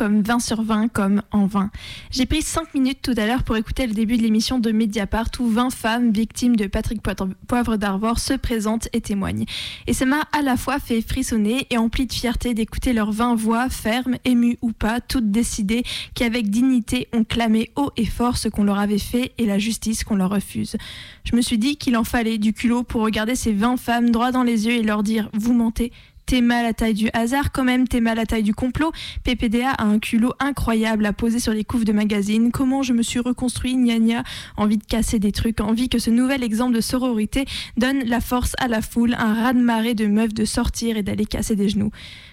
Comme 20 sur 20, comme en 20. J'ai pris 5 minutes tout à l'heure pour écouter le début de l'émission de Mediapart où 20 femmes victimes de Patrick Poivre d'Arvor se présentent et témoignent. Et ça m'a à la fois fait frissonner et empli de fierté d'écouter leurs 20 voix fermes, émues ou pas, toutes décidées, qui avec dignité ont clamé haut et fort ce qu'on leur avait fait et la justice qu'on leur refuse. Je me suis dit qu'il en fallait du culot pour regarder ces 20 femmes droit dans les yeux et leur dire Vous mentez, T'es mal à la taille du hasard quand même, t'es mal à la taille du complot. PPDA a un culot incroyable à poser sur les couves de magazines. Comment je me suis reconstruit, gna gna, envie de casser des trucs, envie que ce nouvel exemple de sororité donne la force à la foule, un raz-de-marée de meufs de sortir et d'aller casser des genoux.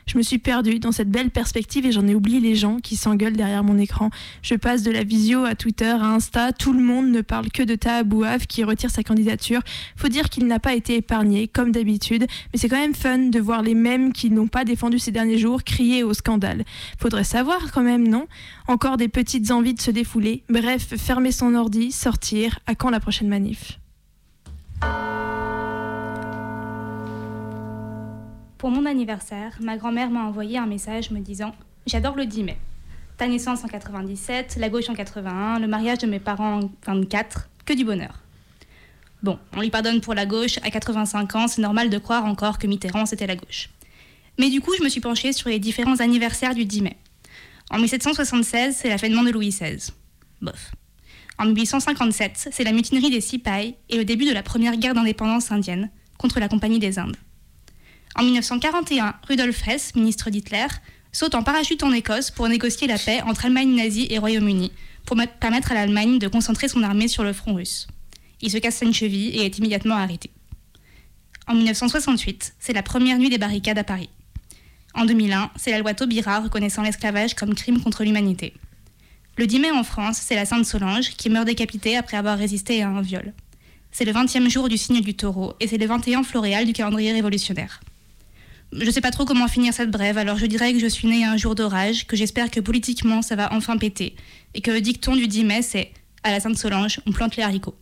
Je me suis perdue dans cette belle perspective et j'en ai oublié les gens qui s'engueulent derrière mon écran. Je passe de la visio à Twitter, à Insta, tout le monde ne parle que de Tahabouaf qui retire sa candidature. Faut dire qu'il n'a pas été épargné, comme d'habitude, mais c'est quand même fun de voir les mêmes qui n'ont pas défendu ces derniers jours crier au scandale. Faudrait savoir quand même, non? Encore des petites envies de se défouler. Bref, fermer son ordi, sortir. À quand la prochaine manif? Pour mon anniversaire, ma grand-mère m'a envoyé un message me disant J'adore le 10 mai. Ta naissance en 97, la gauche en 81, le mariage de mes parents en 24, que du bonheur. Bon, on lui pardonne pour la gauche, à 85 ans, c'est normal de croire encore que Mitterrand c'était la gauche. Mais du coup, je me suis penchée sur les différents anniversaires du 10 mai. En 1776, c'est l'avènement de Louis XVI. Bof. En 1857, c'est la mutinerie des Sipay et le début de la première guerre d'indépendance indienne contre la Compagnie des Indes. En 1941, Rudolf Hess, ministre d'Hitler, saute en parachute en Écosse pour négocier la paix entre Allemagne nazie et Royaume-Uni, pour permettre à l'Allemagne de concentrer son armée sur le front russe. Il se casse une cheville et est immédiatement arrêté. En 1968, c'est la première nuit des barricades à Paris. En 2001, c'est la loi Taubira reconnaissant l'esclavage comme crime contre l'humanité. Le 10 mai en France, c'est la Sainte Solange qui meurt décapitée après avoir résisté à un viol. C'est le 20e jour du signe du taureau et c'est le 21 floréal du calendrier révolutionnaire. Je ne sais pas trop comment finir cette brève, alors je dirais que je suis née un jour d'orage, que j'espère que politiquement ça va enfin péter, et que le dicton du 10 mai c'est à la Sainte Solange, on plante les haricots.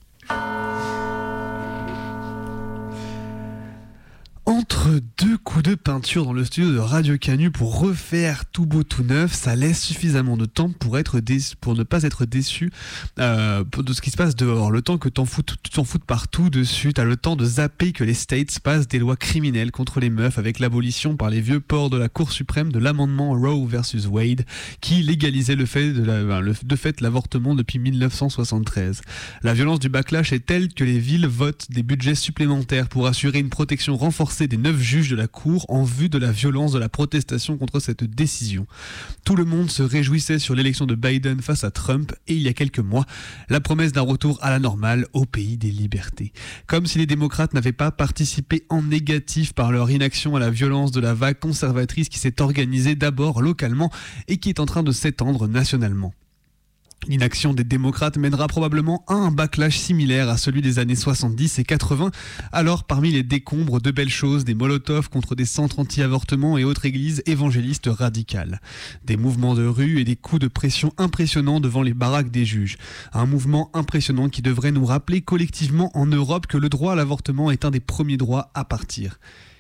Entre deux coups de peinture dans le studio de Radio Canu pour refaire tout beau tout neuf, ça laisse suffisamment de temps pour être pour ne pas être déçu euh, de ce qui se passe dehors. Le temps que t'en foutes, t'en foutes partout dessus, t'as le temps de zapper que les States passent des lois criminelles contre les meufs avec l'abolition par les vieux ports de la Cour suprême de l'amendement Roe versus Wade qui légalisait le fait de, la, de fait l'avortement depuis 1973. La violence du backlash est telle que les villes votent des budgets supplémentaires pour assurer une protection renforcée des neuf juges de la Cour en vue de la violence de la protestation contre cette décision. Tout le monde se réjouissait sur l'élection de Biden face à Trump et il y a quelques mois, la promesse d'un retour à la normale au pays des libertés. Comme si les démocrates n'avaient pas participé en négatif par leur inaction à la violence de la vague conservatrice qui s'est organisée d'abord localement et qui est en train de s'étendre nationalement. L'inaction des démocrates mènera probablement à un backlash similaire à celui des années 70 et 80. Alors, parmi les décombres de belles choses, des molotovs contre des centres anti-avortement et autres églises évangélistes radicales. Des mouvements de rue et des coups de pression impressionnants devant les baraques des juges. Un mouvement impressionnant qui devrait nous rappeler collectivement en Europe que le droit à l'avortement est un des premiers droits à partir.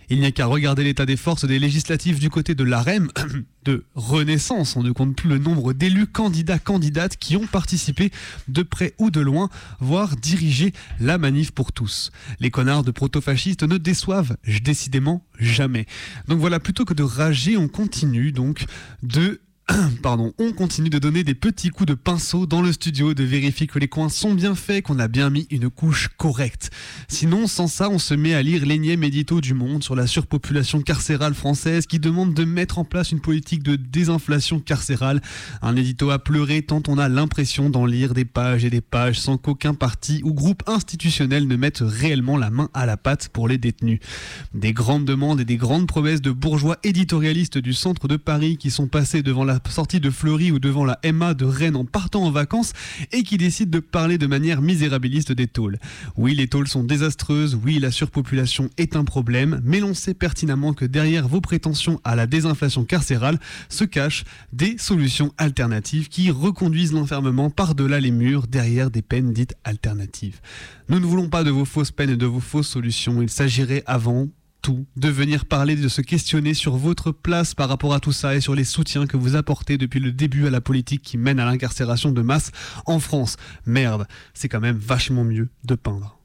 Il n'y a qu'à regarder l'état des forces des législatives du côté de l'AREM, de Renaissance. On ne compte plus le nombre d'élus, candidats, candidates qui ont participé de près ou de loin, voire dirigé la manif pour tous. Les connards de proto-fascistes ne déçoivent décidément jamais. Donc voilà, plutôt que de rager, on continue donc de pardon, on continue de donner des petits coups de pinceau dans le studio, de vérifier que les coins sont bien faits, qu'on a bien mis une couche correcte. Sinon, sans ça, on se met à lire l'énième édito du Monde sur la surpopulation carcérale française qui demande de mettre en place une politique de désinflation carcérale. Un édito à pleurer tant on a l'impression d'en lire des pages et des pages sans qu'aucun parti ou groupe institutionnel ne mette réellement la main à la pâte pour les détenus. Des grandes demandes et des grandes promesses de bourgeois éditorialistes du centre de Paris qui sont passés devant la sortie de Fleury ou devant la MA de Rennes en partant en vacances et qui décident de parler de manière misérabiliste des tôles. Oui, les tôles sont désastreuses, oui, la surpopulation est un problème, mais l'on sait pertinemment que derrière vos prétentions à la désinflation carcérale se cachent des solutions alternatives qui reconduisent l'enfermement par-delà les murs derrière des peines dites alternatives. Nous ne voulons pas de vos fausses peines et de vos fausses solutions, il s'agirait avant de venir parler, de se questionner sur votre place par rapport à tout ça et sur les soutiens que vous apportez depuis le début à la politique qui mène à l'incarcération de masse en France. Merde, c'est quand même vachement mieux de peindre.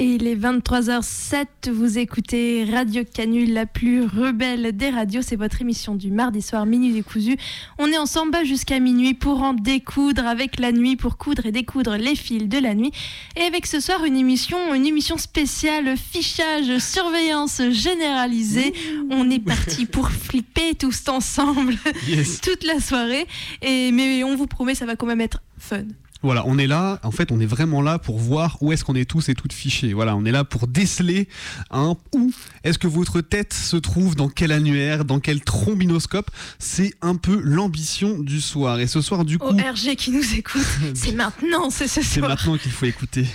Et il est 23h07, vous écoutez Radio Canule, la plus rebelle des radios. C'est votre émission du mardi soir, Minuit décousu. On est ensemble jusqu'à minuit pour en découdre avec la nuit, pour coudre et découdre les fils de la nuit. Et avec ce soir, une émission, une émission spéciale, fichage, surveillance généralisée. On est parti pour flipper tous ensemble toute la soirée. Et, mais on vous promet, ça va quand même être fun. Voilà, on est là, en fait, on est vraiment là pour voir où est-ce qu'on est tous et toutes fichés. Voilà, on est là pour déceler un où est-ce que votre tête se trouve, dans quel annuaire, dans quel trombinoscope. C'est un peu l'ambition du soir. Et ce soir, du coup. ORG qui nous écoute, c'est maintenant, c'est ce soir. C'est maintenant qu'il faut écouter.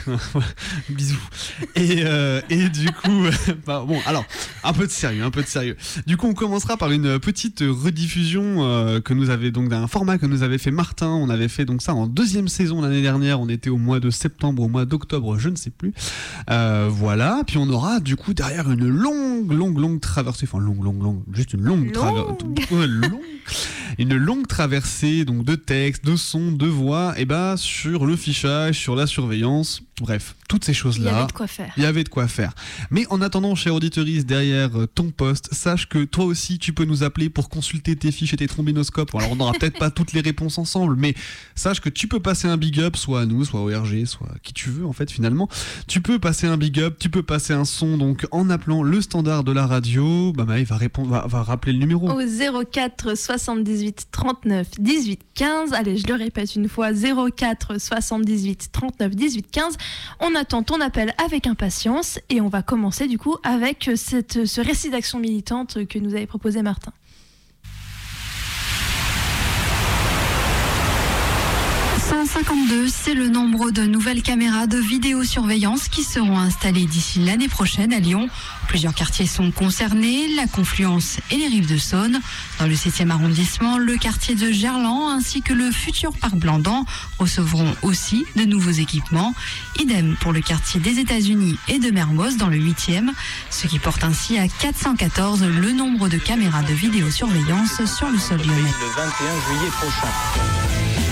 Bisous. Et, euh, et du coup, bah, bon, alors, un peu de sérieux, un peu de sérieux. Du coup, on commencera par une petite rediffusion euh, que nous avait donc d'un format que nous avait fait Martin. On avait fait donc ça en deuxième saison l'année dernière, on était au mois de septembre, au mois d'octobre, je ne sais plus. Euh, voilà, puis on aura du coup derrière une longue, longue, longue traversée, enfin longue, longue, longue, juste une longue traversée, une longue traversée donc de textes, de sons, de voix, et bah sur le fichage, sur la surveillance, bref, toutes ces choses-là. Il y avait de quoi faire. Il y avait de quoi faire. Mais en attendant, cher auditeuriste, derrière euh, ton poste, sache que toi aussi, tu peux nous appeler pour consulter tes fiches et tes trombinoscopes. Alors, on n'aura peut-être pas toutes les réponses ensemble, mais sache que tu peux passer un big up, soit à nous, soit au RG, soit qui tu veux, en fait, finalement. Tu peux passer un big up, tu peux passer un son, donc en appelant le standard de la radio, bah, va répondre, va, va rappeler le numéro. Au 04 78 39 18 15. Allez, je le répète une fois, 04 78 39 18 15. On attend ton appel avec impatience et on va commencer du coup avec cette, ce récit d'action militante que nous avait proposé Martin. 152, c'est le nombre de nouvelles caméras de vidéosurveillance qui seront installées d'ici l'année prochaine à Lyon. Plusieurs quartiers sont concernés, la Confluence et les rives de Saône. Dans le 7e arrondissement, le quartier de Gerland ainsi que le futur parc Blandan recevront aussi de nouveaux équipements. Idem pour le quartier des États-Unis et de Mermoz dans le 8e, ce qui porte ainsi à 414 le nombre de caméras de vidéosurveillance sur le sol lyonnais. Le 21 juillet prochain.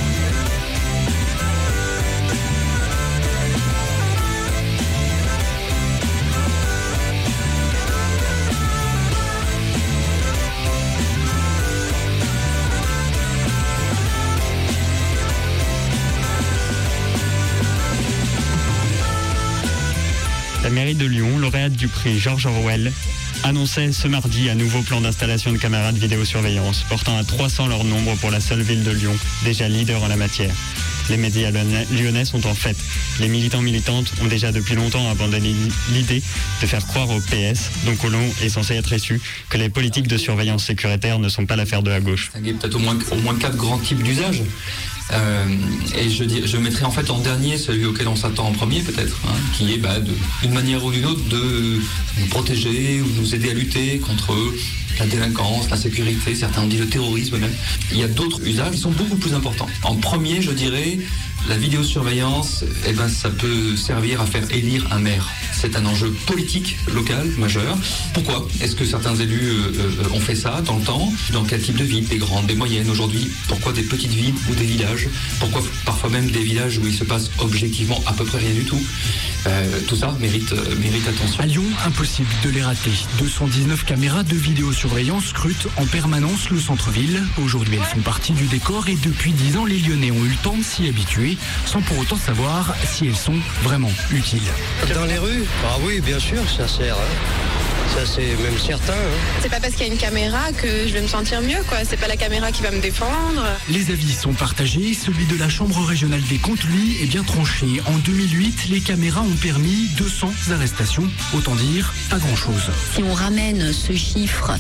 Mairie de Lyon, lauréate du prix Georges Orwell, annonçait ce mardi un nouveau plan d'installation de caméras de vidéosurveillance, portant à 300 leur nombre pour la seule ville de Lyon, déjà leader en la matière. Les médias lyonnais sont en fait. Les militants militantes ont déjà depuis longtemps abandonné l'idée de faire croire au PS, dont Colomb est censé être issu, que les politiques de surveillance sécuritaire ne sont pas l'affaire de la gauche. Il y a peut-être au moins, au moins quatre grands types d'usages. Euh, et je, je mettrai en fait en dernier celui auquel on s'attend en premier peut-être, hein, qui est bah, d'une manière ou d'une autre de nous protéger ou nous aider à lutter contre la délinquance, la sécurité, certains ont dit le terrorisme même. Il y a d'autres usages qui sont beaucoup plus importants. En premier, je dirais, La vidéosurveillance, eh ben, ça peut servir à faire élire un maire. C'est un enjeu politique local majeur. Pourquoi Est-ce que certains élus euh, euh, ont fait ça dans le temps? Dans quel type de ville? Des grandes, des moyennes? Aujourd'hui, pourquoi des petites villes ou des villages Pourquoi parfois même des villages où il se passe objectivement à peu près rien du tout Euh, Tout ça mérite, euh, mérite attention. À Lyon, impossible de les rater. 219 caméras de vidéosurveillance scrutent en permanence le centre-ville. Aujourd'hui, elles font partie du décor et depuis 10 ans, les Lyonnais ont eu le temps de s'y habituer sans pour autant savoir si elles sont vraiment utiles. Dans les rues? Ah oui, bien sûr, ça sert. hein. Ça, c'est même certain. hein. C'est pas parce qu'il y a une caméra que je vais me sentir mieux, quoi. C'est pas la caméra qui va me défendre. Les avis sont partagés. Celui de la Chambre régionale des comptes, lui, est bien tranché. En 2008, les caméras ont permis 200 arrestations. Autant dire, pas grand-chose. Si on ramène ce chiffre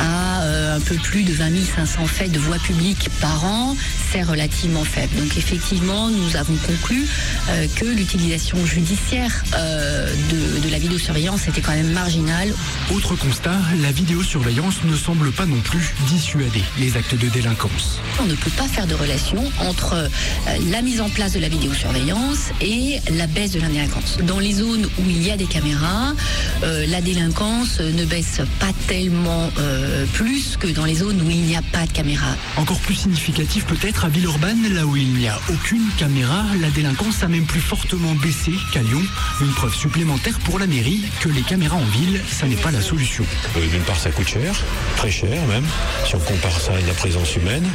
à euh, un peu plus de 20 500 faits de voie publique par an, c'est relativement faible. Donc effectivement, nous avons conclu euh, que l'utilisation judiciaire euh, de, de la vidéosurveillance était quand même marginale. Autre constat, la vidéosurveillance ne semble pas non plus dissuader les actes de délinquance. On ne peut pas faire de relation entre euh, la mise en place de la vidéosurveillance et la baisse de la délinquance. Dans les zones où il y a des caméras, la délinquance ne baisse pas tellement plus que dans les zones où il n'y a pas de caméras. Encore plus significatif peut-être à Villeurbanne, là où il n'y a aucune caméra, la délinquance a même plus fortement baissé qu'à Lyon. Une preuve supplémentaire pour la mairie que les caméras en ville, ça n'est pas la solution. D'une part, ça coûte cher, très cher même, si on compare ça à la présence humaine.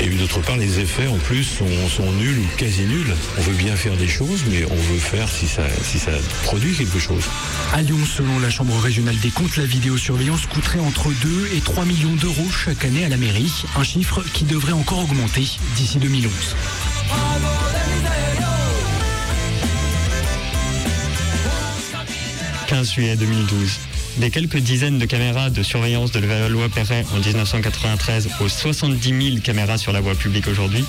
Et d'autre part, les effets en plus sont, sont nuls ou quasi nuls. On veut bien faire des choses, mais on veut faire si ça, si ça produit quelque chose. À Lyon, selon la Chambre régionale des comptes, la vidéosurveillance coûterait entre 2 et 3 millions d'euros chaque année à la mairie, un chiffre qui devrait encore augmenter d'ici 2011. 15 juillet 2012. Des quelques dizaines de caméras de surveillance de la loi Perret en 1993 aux 70 000 caméras sur la voie publique aujourd'hui,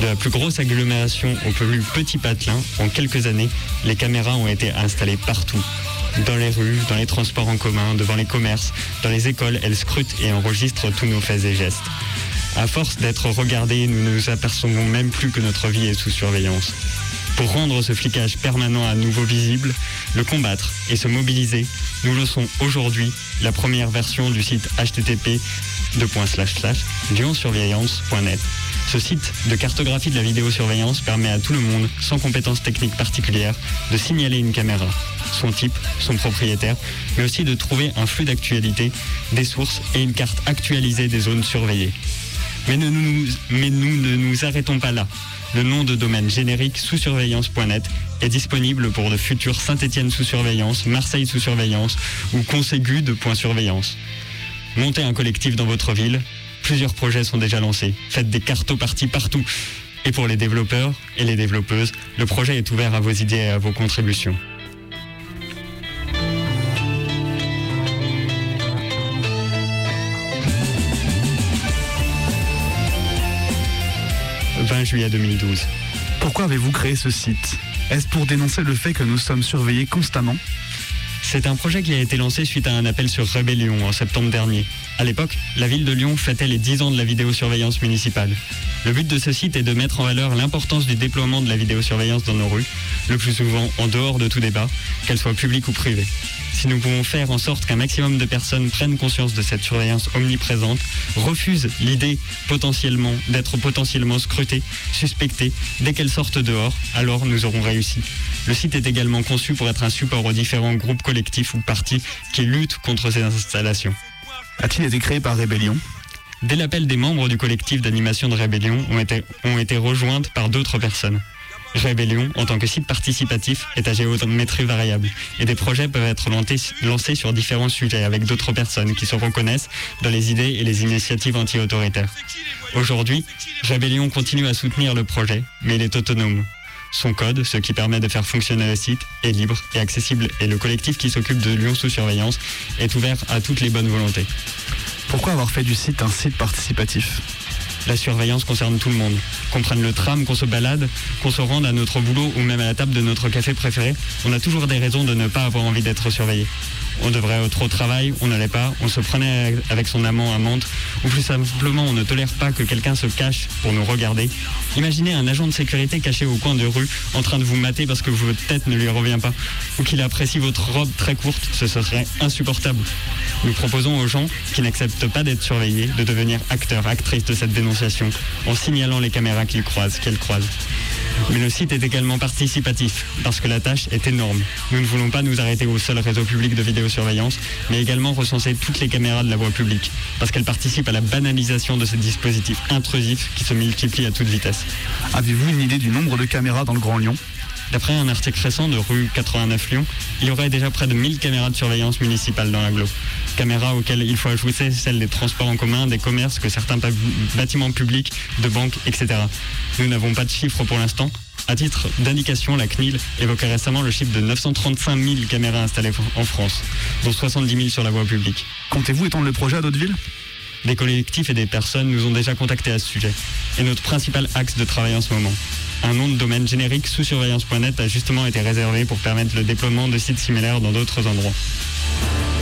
de la plus grosse agglomération au plus petit patelin, en quelques années, les caméras ont été installées partout. Dans les rues, dans les transports en commun, devant les commerces, dans les écoles, elles scrutent et enregistrent tous nos faits et gestes. À force d'être regardés, nous ne nous apercevons même plus que notre vie est sous surveillance. Pour rendre ce flicage permanent à nouveau visible, le combattre et se mobiliser, nous lançons aujourd'hui la première version du site http lyonsurveillance.net. Ce site de cartographie de la vidéosurveillance permet à tout le monde, sans compétences techniques particulières, de signaler une caméra, son type, son propriétaire, mais aussi de trouver un flux d'actualité, des sources et une carte actualisée des zones surveillées. Mais, nous, ne nous arrêtons pas là. Le nom de domaine générique sous surveillance.net est disponible pour de futurs Saint-Étienne sous surveillance, Marseille sous surveillance ou Conségude.surveillance. Montez un collectif dans votre ville. Plusieurs projets sont déjà lancés. Faites des cartoparties partout. Et pour les développeurs et les développeuses, le projet est ouvert à vos idées et à vos contributions. « 20 juillet 2012. Pourquoi avez-vous créé ce site? Est-ce pour dénoncer le fait que nous sommes surveillés constamment? C'est un projet qui a été lancé suite à un appel sur Rébellion en septembre dernier. À l'époque, la ville de Lyon fêtait les 10 ans de la vidéosurveillance municipale. Le but de ce site est de mettre en valeur l'importance du déploiement de la vidéosurveillance dans nos rues, le plus souvent en dehors de tout débat, qu'elle soit publique ou privée. Si nous pouvons faire en sorte qu'un maximum de personnes prennent conscience de cette surveillance omniprésente, refusent l'idée potentiellement d'être potentiellement scrutées, suspectées, dès qu'elles sortent dehors, alors nous aurons réussi. Le site est également conçu pour être un support aux différents groupes collectifs ou partis qui luttent contre ces installations. A-t-il été créé par Rébellion? Dès l'appel des membres du collectif d'animation de Rébellion ont été, ont été rejointes par d'autres personnes. Rébellion, en tant que site participatif, est à géométrie variable et des projets peuvent être lancés, sur différents sujets avec d'autres personnes qui se reconnaissent dans les idées et les initiatives anti-autoritaires. Aujourd'hui, Rébellion continue à soutenir le projet, mais il est autonome. Son code, ce qui permet de faire fonctionner le site, est libre et accessible et le collectif qui s'occupe de Lyon sous surveillance est ouvert à toutes les bonnes volontés. Pourquoi avoir fait du site un site participatif? La surveillance concerne tout le monde. Qu'on prenne le tram, qu'on se balade, qu'on se rende à notre boulot ou même à la table de notre café préféré, on a toujours des raisons de ne pas avoir envie d'être surveillé. On devrait être au travail, on n'allait pas, on se prenait avec son amant à montre, ou plus simplement on ne tolère pas que quelqu'un se cache pour nous regarder. Imaginez un agent de sécurité caché au coin de rue en train de vous mater parce que votre tête ne lui revient pas, ou qu'il apprécie votre robe très courte, ce serait insupportable. Nous proposons aux gens qui n'acceptent pas d'être surveillés de devenir acteurs, actrices de cette dénonciation, en signalant les caméras qu'ils croisent, qu'elles croisent. Mais le site est également participatif, parce que la tâche est énorme. Nous ne voulons pas nous arrêter au seul réseau public de vidéosurveillance, mais également recenser toutes les caméras de la voie publique, parce qu'elles participent à la banalisation de ces dispositifs intrusifs qui se multiplient à toute vitesse. Avez-vous une idée du nombre de caméras dans le Grand Lyon? D'après un article récent de rue 89 Lyon, il y aurait déjà près de 1000 caméras de surveillance municipale dans l'agglo. Caméras auxquelles il faut ajouter celles des transports en commun, des commerces, que certains bâtiments publics, de banques, etc. Nous n'avons pas de chiffres pour l'instant. À titre d'indication, la CNIL évoquait récemment le chiffre de 935 000 caméras installées en France, dont 70 000 sur la voie publique. Comptez-vous étendre le projet à d'autres villes? Des collectifs et des personnes nous ont déjà contactés à ce sujet. Et notre principal axe de travail en ce moment un nom de domaine générique sous surveillance.net a justement été réservé pour permettre le déploiement de sites similaires dans d'autres endroits. «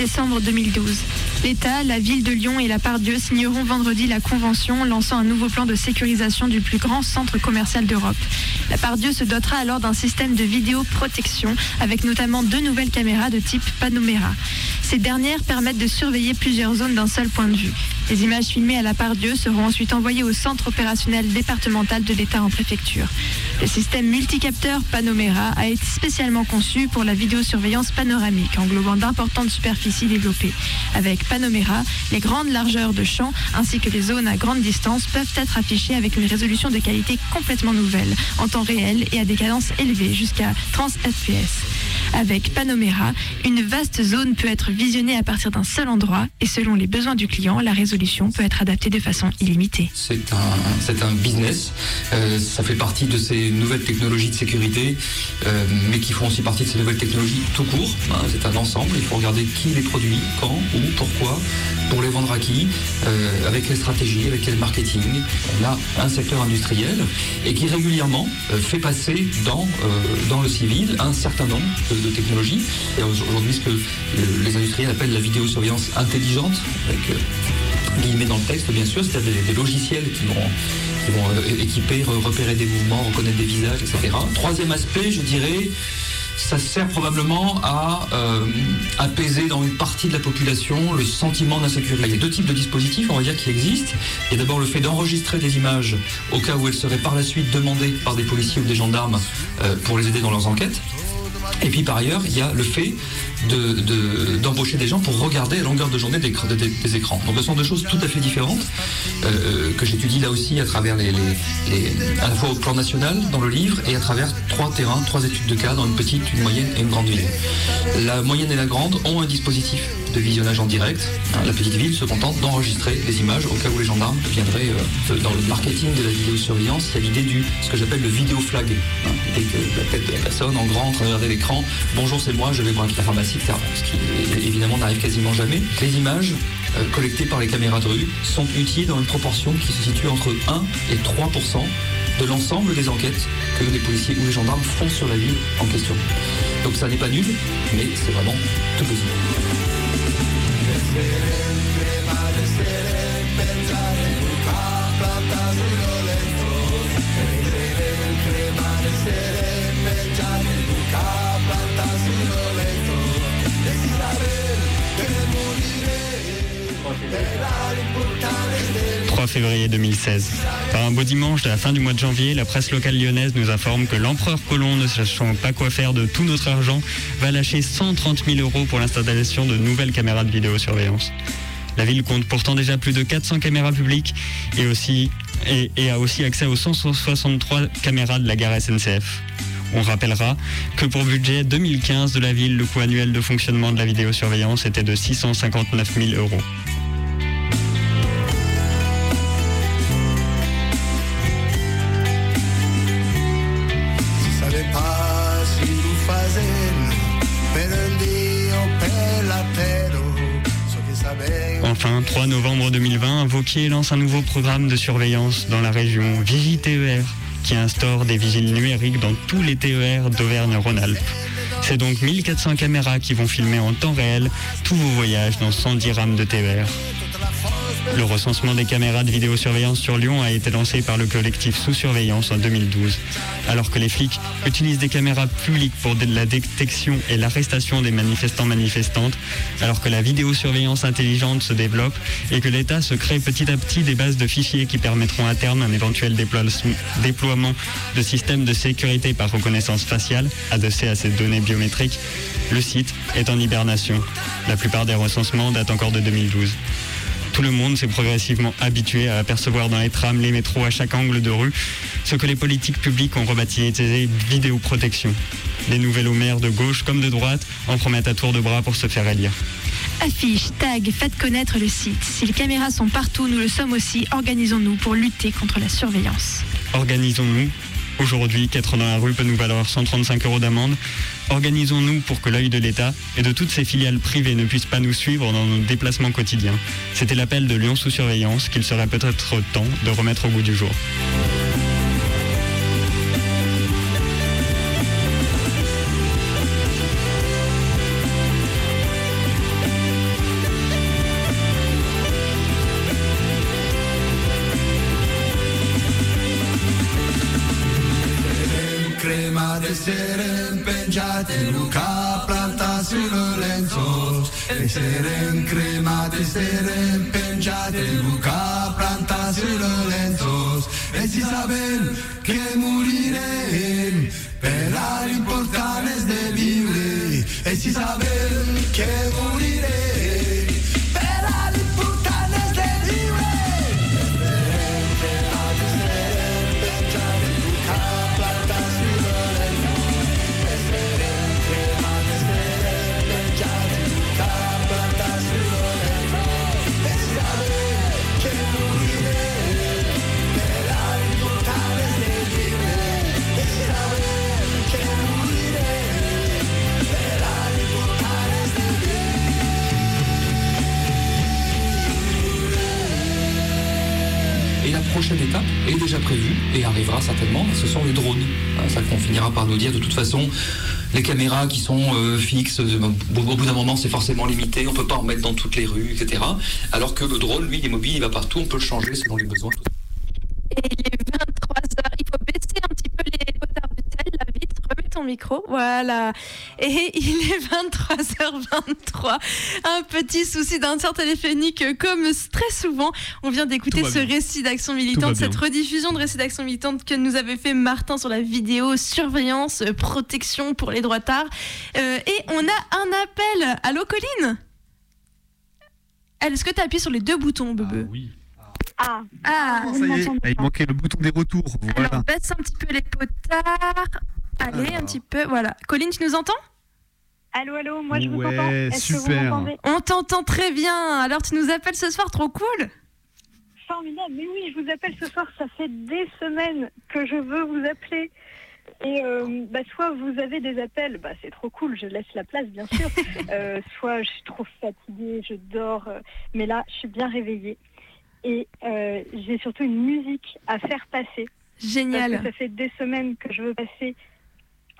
décembre 2012. L'État, la ville de Lyon et la Part-Dieu signeront vendredi la convention lançant un nouveau plan de sécurisation du plus grand centre commercial d'Europe. La Part-Dieu se dotera alors d'un système de vidéoprotection avec notamment deux nouvelles caméras de type Panomera. Ces dernières permettent de surveiller plusieurs zones d'un seul point de vue. Les images filmées à la part Dieu seront ensuite envoyées au centre opérationnel départemental de l'État en préfecture. Le système multicapteur Panomera a été spécialement conçu pour la vidéosurveillance panoramique, englobant d'importantes superficies développées. Avec Panomera, les grandes largeurs de champs ainsi que les zones à grande distance peuvent être affichées avec une résolution de qualité complètement nouvelle, en temps réel et à des cadences élevées jusqu'à 30 fps. Avec Panomera, une vaste zone peut être visionnée à partir d'un seul endroit et selon les besoins du client, la résolution peut être adaptée de façon illimitée. C'est un, un business, euh, ça fait partie de ces nouvelles technologies de sécurité, euh, mais qui font aussi partie de ces nouvelles technologies tout court. Hein, c'est un ensemble, il faut regarder qui les produit, quand, où, pourquoi, pour les vendre à qui, euh, avec quelle stratégie, avec quel marketing. On a un secteur industriel et qui régulièrement fait passer dans, dans le civil un certain nombre de de technologie. Et aujourd'hui, ce que les industriels appellent la vidéosurveillance intelligente, avec euh, guillemets dans le texte, bien sûr, c'est-à-dire des, logiciels qui vont, qui vont euh, équiper, repérer des mouvements, reconnaître des visages, etc. Troisième aspect, je dirais, ça sert probablement à euh, apaiser dans une partie de la population le sentiment d'insécurité. Il y a deux types de dispositifs, on va dire, qui existent. Il y a d'abord le fait d'enregistrer des images au cas où elles seraient par la suite demandées par des policiers ou des gendarmes pour les aider dans leurs enquêtes. Et puis par ailleurs, il y a le fait d'embaucher des gens pour regarder à longueur de journée des, écrans. Donc ce sont deux choses tout à fait différentes euh, que j'étudie là aussi à travers les, à la fois au plan national dans le livre et à travers trois terrains, trois études de cas dans une petite, une moyenne et une grande ville. La moyenne et la grande ont un dispositif de visionnage en direct. La petite ville se contente d'enregistrer les images au cas où les gendarmes viendraient euh, dans le marketing de la vidéosurveillance. Il y a l'idée du ce que j'appelle le vidéo flag. Hein, l'idée que la tête de la personne en grand en train de regarder l'écran. Bonjour, c'est moi, je vais braquer la pharmacie, Ce qui évidemment n'arrive quasiment jamais. Les images euh, collectées par les caméras de rue sont utilisées dans une proportion qui se situe entre 1 et 3% de l'ensemble des enquêtes que les policiers ou les gendarmes font sur la ville en question. Donc ça n'est pas nul, mais c'est vraiment tout possible. « 3 février 2016. Par un beau dimanche, à la fin du mois de janvier, la presse locale lyonnaise nous informe que l'empereur Colomb, ne sachant pas quoi faire de tout notre argent, va lâcher 130 000 euros pour l'installation de nouvelles caméras de vidéosurveillance. La ville compte pourtant déjà plus de 400 caméras publiques et a aussi accès aux 163 caméras de la gare SNCF. On rappellera que pour budget 2015 de la ville, le coût annuel de fonctionnement de la vidéosurveillance était de 659 000 euros. Novembre 2020, Vauquier lance un nouveau programme de surveillance dans la région VigiTER qui instaure des vigiles numériques dans tous les TER d'Auvergne-Rhône-Alpes. C'est donc 1400 caméras qui vont filmer en temps réel tous vos voyages dans 110 rames de TER. Le recensement des caméras de vidéosurveillance sur Lyon a été lancé par le collectif Sous Surveillance en 2012. Alors que les flics utilisent des caméras publiques pour la détection et l'arrestation des manifestants manifestantes, alors que la vidéosurveillance intelligente se développe et que l'État se crée petit à petit des bases de fichiers qui permettront à terme un éventuel déploiement de systèmes de sécurité par reconnaissance faciale adossés à ces données biométriques, le site est en hibernation. La plupart des recensements datent encore de 2012. Tout le monde s'est progressivement habitué à apercevoir dans les trams, les métros, à chaque angle de rue, ce que les politiques publiques ont rebaptisé vidéoprotection. Les nouvelles maires de gauche comme de droite en promettent à tour de bras pour se faire élire. Affiche, tag, faites connaître le site. Si les caméras sont partout, nous le sommes aussi. Organisons-nous pour lutter contre la surveillance. Organisons-nous Aujourd'hui, 4 dans la rue peut nous valoir 135 euros d'amende. Organisons-nous pour que l'œil de l'État et de toutes ses filiales privées ne puissent pas nous suivre dans nos déplacements quotidiens. C'était l'appel de Lyon sous surveillance qu'il serait peut-être temps de remettre au goût du jour. Luca planta sur le lenzo e serem cremate, serem pengiate, Luca planta sur le lenzo e si saben che morirem per l'importante di vivere e si saben che morirem prochaine étape est déjà prévue et arrivera certainement, ce sont les drones. Ça qu'on finira par nous dire de toute façon, les caméras qui sont euh, fixes, euh, au bout d'un moment c'est forcément limité, on ne peut pas en mettre dans toutes les rues, etc. Alors que le drone, lui, il est mobile, il va partout, on peut le changer selon les besoins. Micro, voilà. Et il est 23h23, un petit souci d'insert téléphonique comme très souvent. On vient d'écouter ce récit d'action militante, cette rediffusion de récit d'action militante que nous avait fait Martin sur la vidéo surveillance, protection pour les droitards. Euh, et on a un appel. Allô Colline? Est-ce que tu as appuyé sur les deux boutons, Bebe Oui. Ah, ah ça y est, il manquait le bouton des retours. Voilà. Alors, baisse un petit peu les potards. Allez, un petit peu. Voilà. Colline, tu nous entends? Allô, allô, moi je vous entends. Est-ce que vous super. m'entendez? On t'entend très bien. Alors, tu nous appelles ce soir, trop cool. Formidable, mais oui, je vous appelle ce soir, ça fait des semaines que je veux vous appeler. Et euh, bah, soit vous avez des appels, bah, c'est trop cool, je laisse la place bien sûr. Euh, soit je suis trop fatiguée, je dors, euh, mais là je suis bien réveillée. Et euh, j'ai surtout une musique à faire passer. Génial. Parce que ça fait des semaines que je veux passer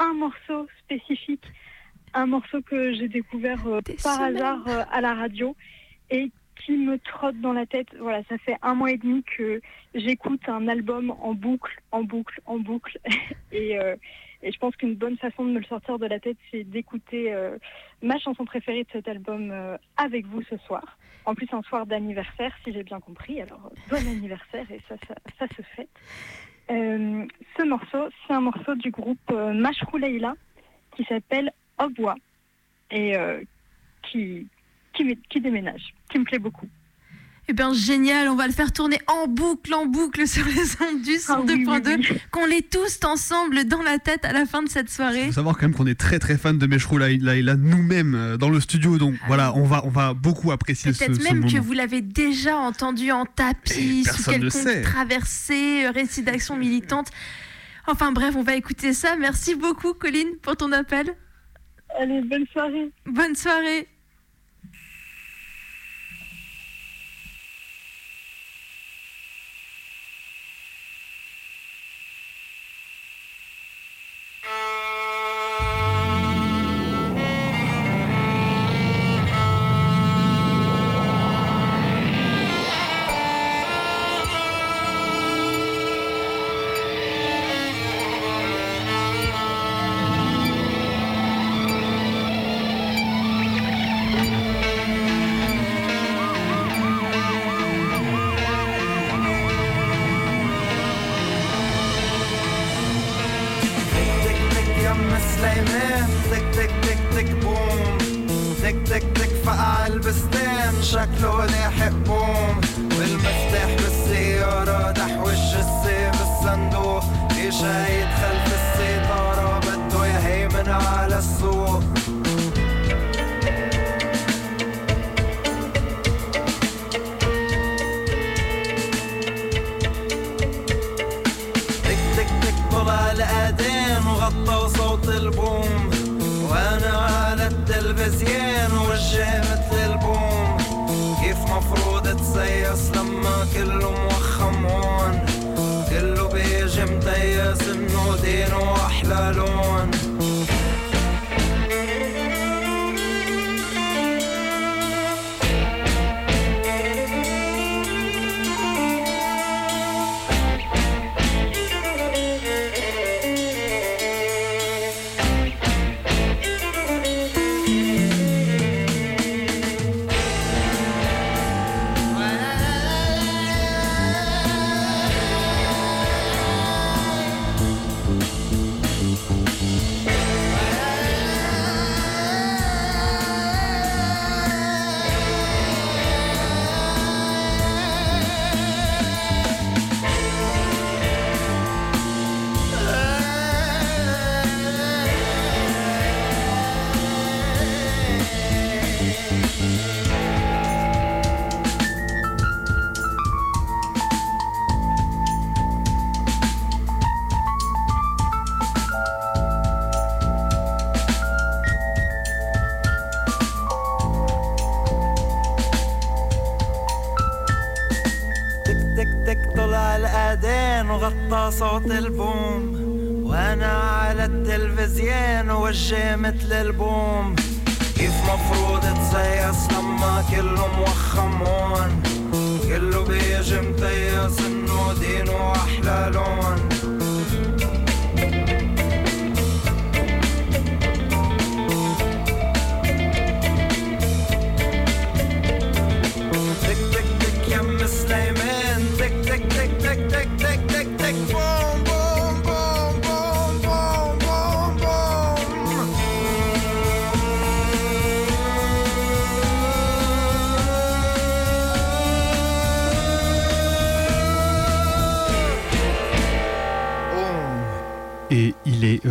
un morceau spécifique, un morceau que j'ai découvert euh, par semaines. hasard euh, à la radio et qui me trotte dans la tête. Voilà, ça fait un mois et demi que j'écoute un album en boucle, en boucle, en boucle. et, euh, et je pense qu'une bonne façon de me le sortir de la tête, c'est d'écouter euh, ma chanson préférée de cet album euh, avec vous ce soir. En plus, un soir d'anniversaire, si j'ai bien compris. Alors, bon anniversaire, et ça, ça, ça se fait. Euh, ce morceau, c'est un morceau du groupe euh, Mashrou Leila qui s'appelle Au bois et euh, qui, déménage, qui me plaît beaucoup. Eh bien, génial. On va le faire tourner en boucle, en boucle sur les ondes du Ah oui, 102.2. oui, oui. Qu'on les tous ensemble dans la tête à la fin de cette soirée. Il faut savoir quand même qu'on est très très fan de Meshrou Laïla nous-mêmes euh, dans le studio, donc voilà, on va, on va beaucoup apprécier ce, Ah Peut-être même que vous l'avez déjà entendu en tapis, sous quelconque traversée, euh, récit d'action militante. Enfin bref, on va écouter ça. Merci beaucoup, Colline, pour ton appel. Allez, bonne soirée. Bonne soirée. صوت البوم وأنا على التلفزيون وجه مثل البوم. كيف مفروض تسيس لما كله موخم هون كله بيجي متيس إنه دينه أحلى لون.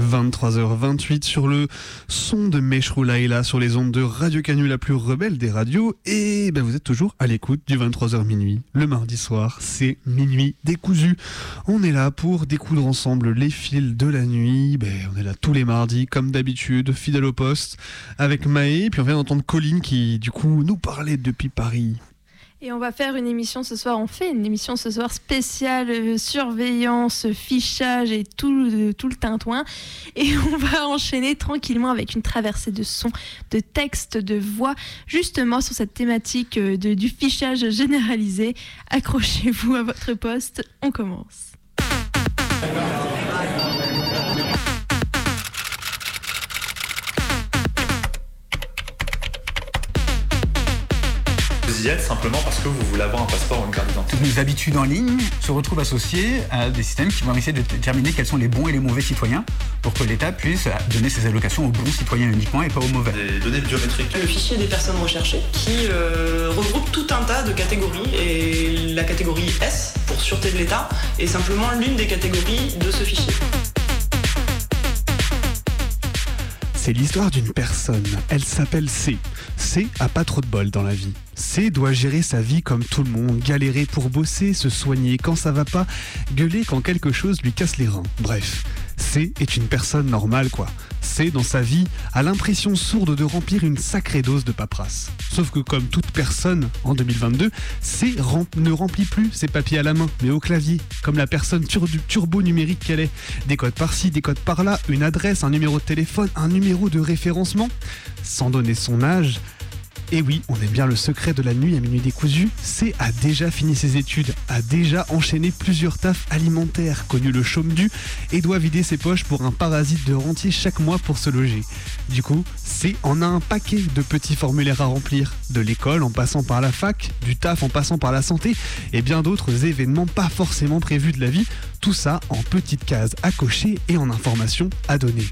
23h28 sur le son de Meshrou Laila sur les ondes de Radio Canu, la plus rebelle des radios. Et ben vous êtes toujours à l'écoute du 23h minuit. Le mardi soir, c'est minuit décousu. On est là pour découdre ensemble les fils de la nuit. Ben, on est là tous les mardis, comme d'habitude, fidèle au poste, avec Maë. Puis on vient d'entendre Colline qui, du coup, nous parlait depuis Paris. Et on va faire une émission ce soir, on fait une émission ce soir spéciale euh, surveillance, fichage et tout, le- tout le tintouin. Et on va enchaîner tranquillement avec une traversée de sons, de textes, de voix, justement sur cette thématique euh, de- du fichage généralisé. Accrochez-vous à votre poste, on commence. Vous y êtes simplement parce que vous voulez avoir un passeport ou une carte d'identité. Toutes nos habitudes en ligne se retrouvent associées à des systèmes qui vont essayer de déterminer quels sont les bons et les mauvais citoyens pour que l'État puisse donner ses allocations aux bons citoyens uniquement et pas aux mauvais. Des données biométriques. Le fichier des personnes recherchées qui euh, regroupe tout un tas de catégories et la catégorie S pour sûreté de l'État est simplement l'une des catégories de ce fichier. C'est l'histoire d'une personne. Elle s'appelle C. C a pas trop de bol dans la vie. C doit gérer sa vie comme tout le monde, galérer pour bosser, se soigner quand ça va pas, gueuler quand quelque chose lui casse les reins. Bref, C est une personne normale quoi. C dans sa vie a l'impression sourde de remplir une sacrée dose de paperasse. Sauf que comme toute personne en 2022, C ne remplit plus ses papiers à la main, mais au clavier, comme la personne tur- turbo numérique qu'elle est. Des codes par-ci, des codes par-là, une adresse, un numéro de téléphone, un numéro de référencement. Sans donner son âge, et oui, on aime bien le secret de la nuit à minuit décousu. C a déjà fini ses études, a déjà enchaîné plusieurs tafs alimentaires, connu le chaume dû et doit vider ses poches pour un parasite de rentier chaque mois pour se loger. Du coup, C en a un paquet de petits formulaires à remplir, de l'école en passant par la fac, du taf en passant par la santé et bien d'autres événements pas forcément prévus de la vie, tout ça en petites cases à cocher et en informations à donner.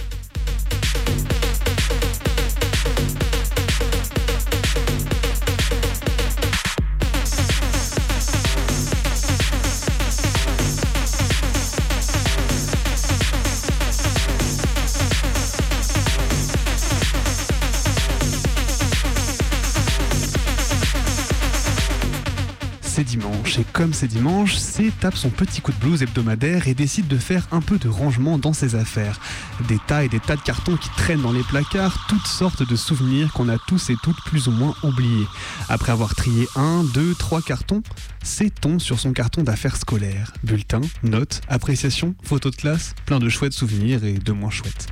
Comme c'est dimanche, C tape son petit coup de blues hebdomadaire et décide de faire un peu de rangement dans ses affaires. Des tas et des tas de cartons qui traînent dans les placards, toutes sortes de souvenirs qu'on a tous et toutes plus ou moins oubliés. Après avoir trié un, deux, trois cartons, C tombe sur son carton d'affaires scolaires. Bulletins, notes, appréciations, photos de classe, plein de chouettes souvenirs et de moins chouettes.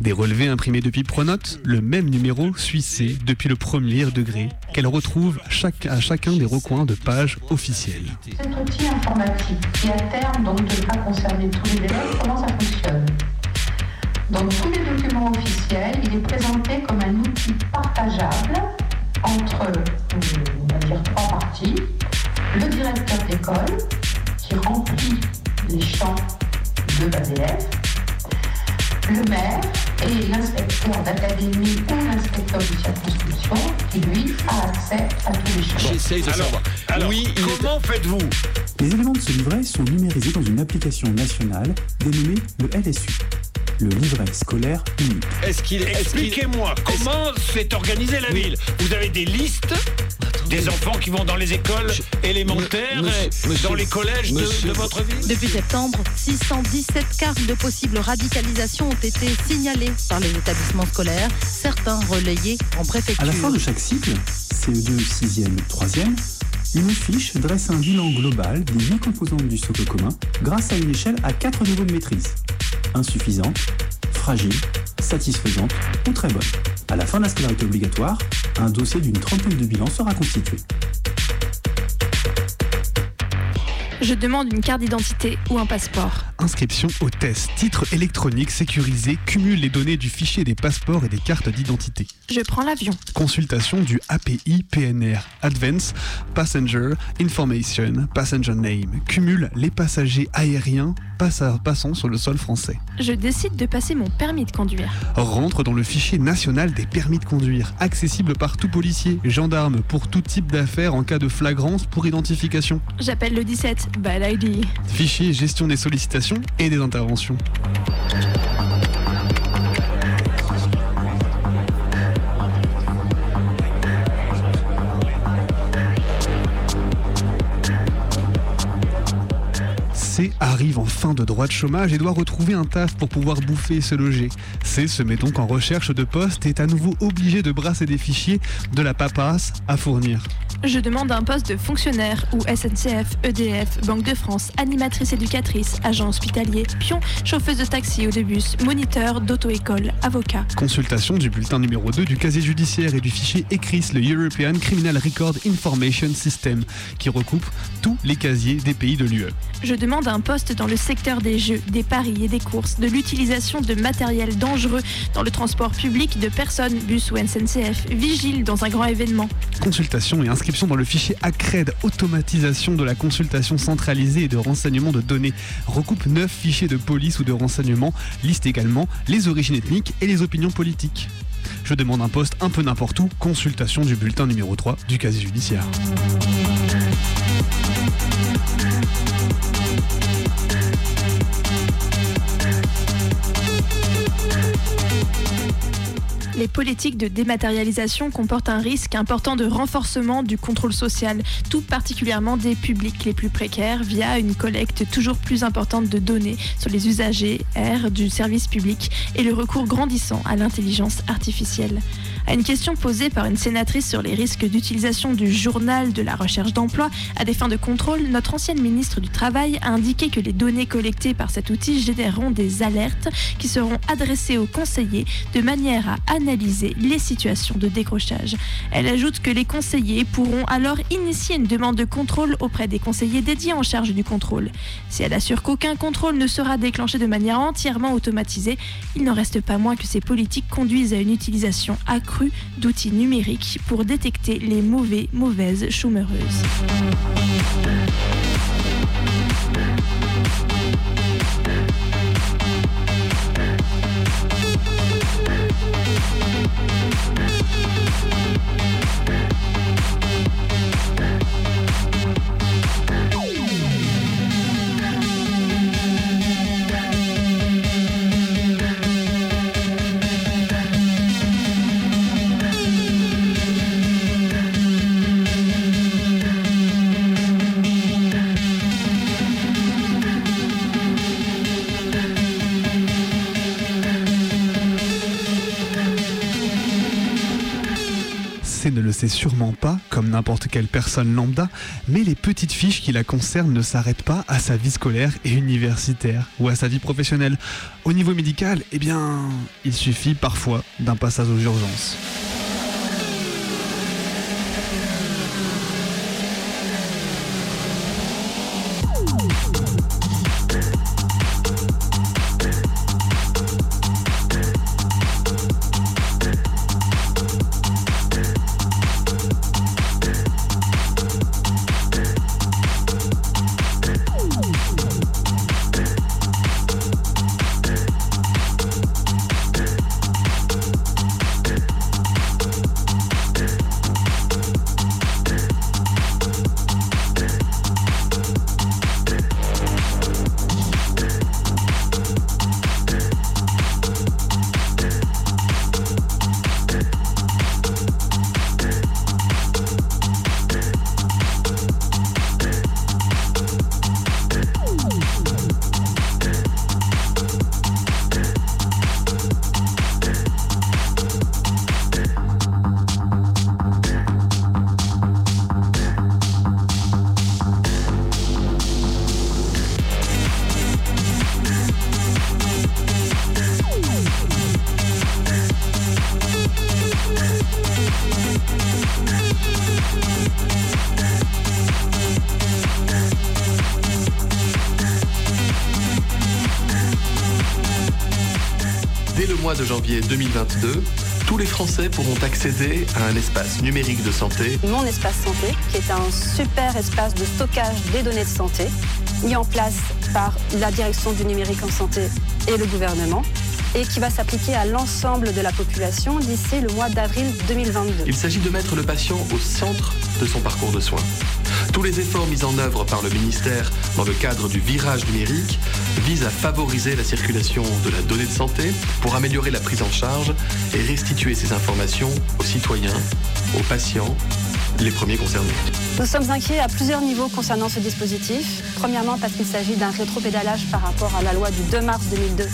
Des relevés imprimés depuis Pronote, le même numéro suit C depuis le premier degré, qu'elle retrouve à chacun des recoins de pages officielles. Cet outil informatique qui à terme donc devra concerner tous les élèves, comment ça fonctionne? Dans tous les documents officiels, il est présenté comme un outil partageable entre, euh, on va dire, trois parties. Le directeur d'école qui remplit les champs de l'ADF, le maire et l'inspecteur d'académie ou l'inspecteur de circonscription qui, lui, a accès à tous les champs. J'essaye de savoir. oui, comment faites-vous? Les éléments de ce livret sont numérisés dans une application nationale dénommée le LSU, le livret scolaire unique. Est-ce qu'il Expliquez-moi, comment s'est organisée la ville? Vous avez des listes des enfants qui vont dans les écoles élémentaires, Monsieur- et dans les collèges de- monsieur- de, votre ville? Depuis septembre, 617 cas de possible radicalisation ont été signalés par les établissements scolaires, certains relayés en préfecture. À la fin de chaque cycle, CE2, 6e, 3e, une fiche dresse un bilan global des huit composantes du socle commun grâce à une échelle à quatre niveaux de maîtrise. Insuffisante, fragile, satisfaisante ou très bonne. À la fin de la scolarité obligatoire, un dossier d'une trentaine de bilans sera constitué. Je demande une carte d'identité ou un passeport. Inscription au test. Titre électronique sécurisé cumule les données du fichier des passeports et des cartes d'identité. Je prends l'avion. Consultation du API PNR Advance Passenger Information Passenger Name cumule les passagers aériens passa- passant sur le sol français. Je décide de passer mon permis de conduire. Rentre dans le fichier national des permis de conduire, accessible par tout policier, gendarme pour tout type d'affaires en cas de flagrance pour identification. J'appelle le 17. Bad ID. Fichier gestion des sollicitations et des interventions. C arrive en fin de droit de chômage et doit retrouver un taf pour pouvoir bouffer et se loger. C se met donc en recherche de poste et est à nouveau obligé de brasser des fichiers de la paperasse à fournir. Je demande un poste de fonctionnaire ou SNCF, EDF, Banque de France, animatrice éducatrice, agent hospitalier, pion, chauffeuse de taxi ou de bus, moniteur d'auto-école, avocat. Consultation du bulletin numéro 2 du casier judiciaire et du fichier ECRIS, le European Criminal Record Information System, qui recoupe tous les casiers des pays de l'UE. Je demande un poste dans le secteur des jeux, des paris et des courses, de l'utilisation de matériel dangereux dans le transport public de personnes, bus ou SNCF, vigile dans un grand événement. Consultation et inscription dans le fichier ACRED, automatisation de la consultation centralisée et de renseignement de données, recoupe 9 fichiers de police ou de renseignement, liste également les origines ethniques et les opinions politiques. Je demande un poste un peu n'importe où, consultation du bulletin numéro 3 du casier judiciaire. Les politiques de dématérialisation comportent un risque important de renforcement du contrôle social, tout particulièrement des publics les plus précaires, via une collecte toujours plus importante de données sur les usagers R du service public et le recours grandissant à l'intelligence artificielle. À une question posée par une sénatrice sur les risques d'utilisation du journal de la recherche d'emploi à des fins de contrôle, notre ancienne ministre du Travail a indiqué que les données collectées par cet outil généreront des alertes qui seront adressées aux conseillers de manière à analyser les situations de décrochage. Elle ajoute que les conseillers pourront alors initier une demande de contrôle auprès des conseillers dédiés en charge du contrôle. Si elle assure qu'aucun contrôle ne sera déclenché de manière entièrement automatisée, il n'en reste pas moins que ces politiques conduisent à une utilisation accrue d'outils numériques pour détecter les mauvais, mauvaises chômeuses. C ne le sait sûrement pas, comme n'importe quelle personne lambda, mais les petites fiches qui la concernent ne s'arrêtent pas à sa vie scolaire et universitaire ou à sa vie professionnelle. Au niveau médical, eh bien, il suffit parfois d'un passage aux urgences. 2022, tous les Français pourront accéder à un espace numérique de santé Mon espace santé, qui est un super espace de stockage des données de santé, mis en place par la direction du numérique en santé et le gouvernement, et qui va s'appliquer à l'ensemble de la population d'ici le mois d'avril 2022. Il s'agit de mettre le patient au centre de son parcours de soins. Tous les efforts mis en œuvre par le ministère dans le cadre du virage numérique visent à favoriser la circulation de la donnée de santé pour améliorer la prise en charge et restituer ces informations aux citoyens, aux patients, les premiers concernés. Nous sommes inquiets à plusieurs niveaux concernant ce dispositif. Premièrement, parce qu'il s'agit d'un rétropédalage par rapport à la loi du 2 mars 2002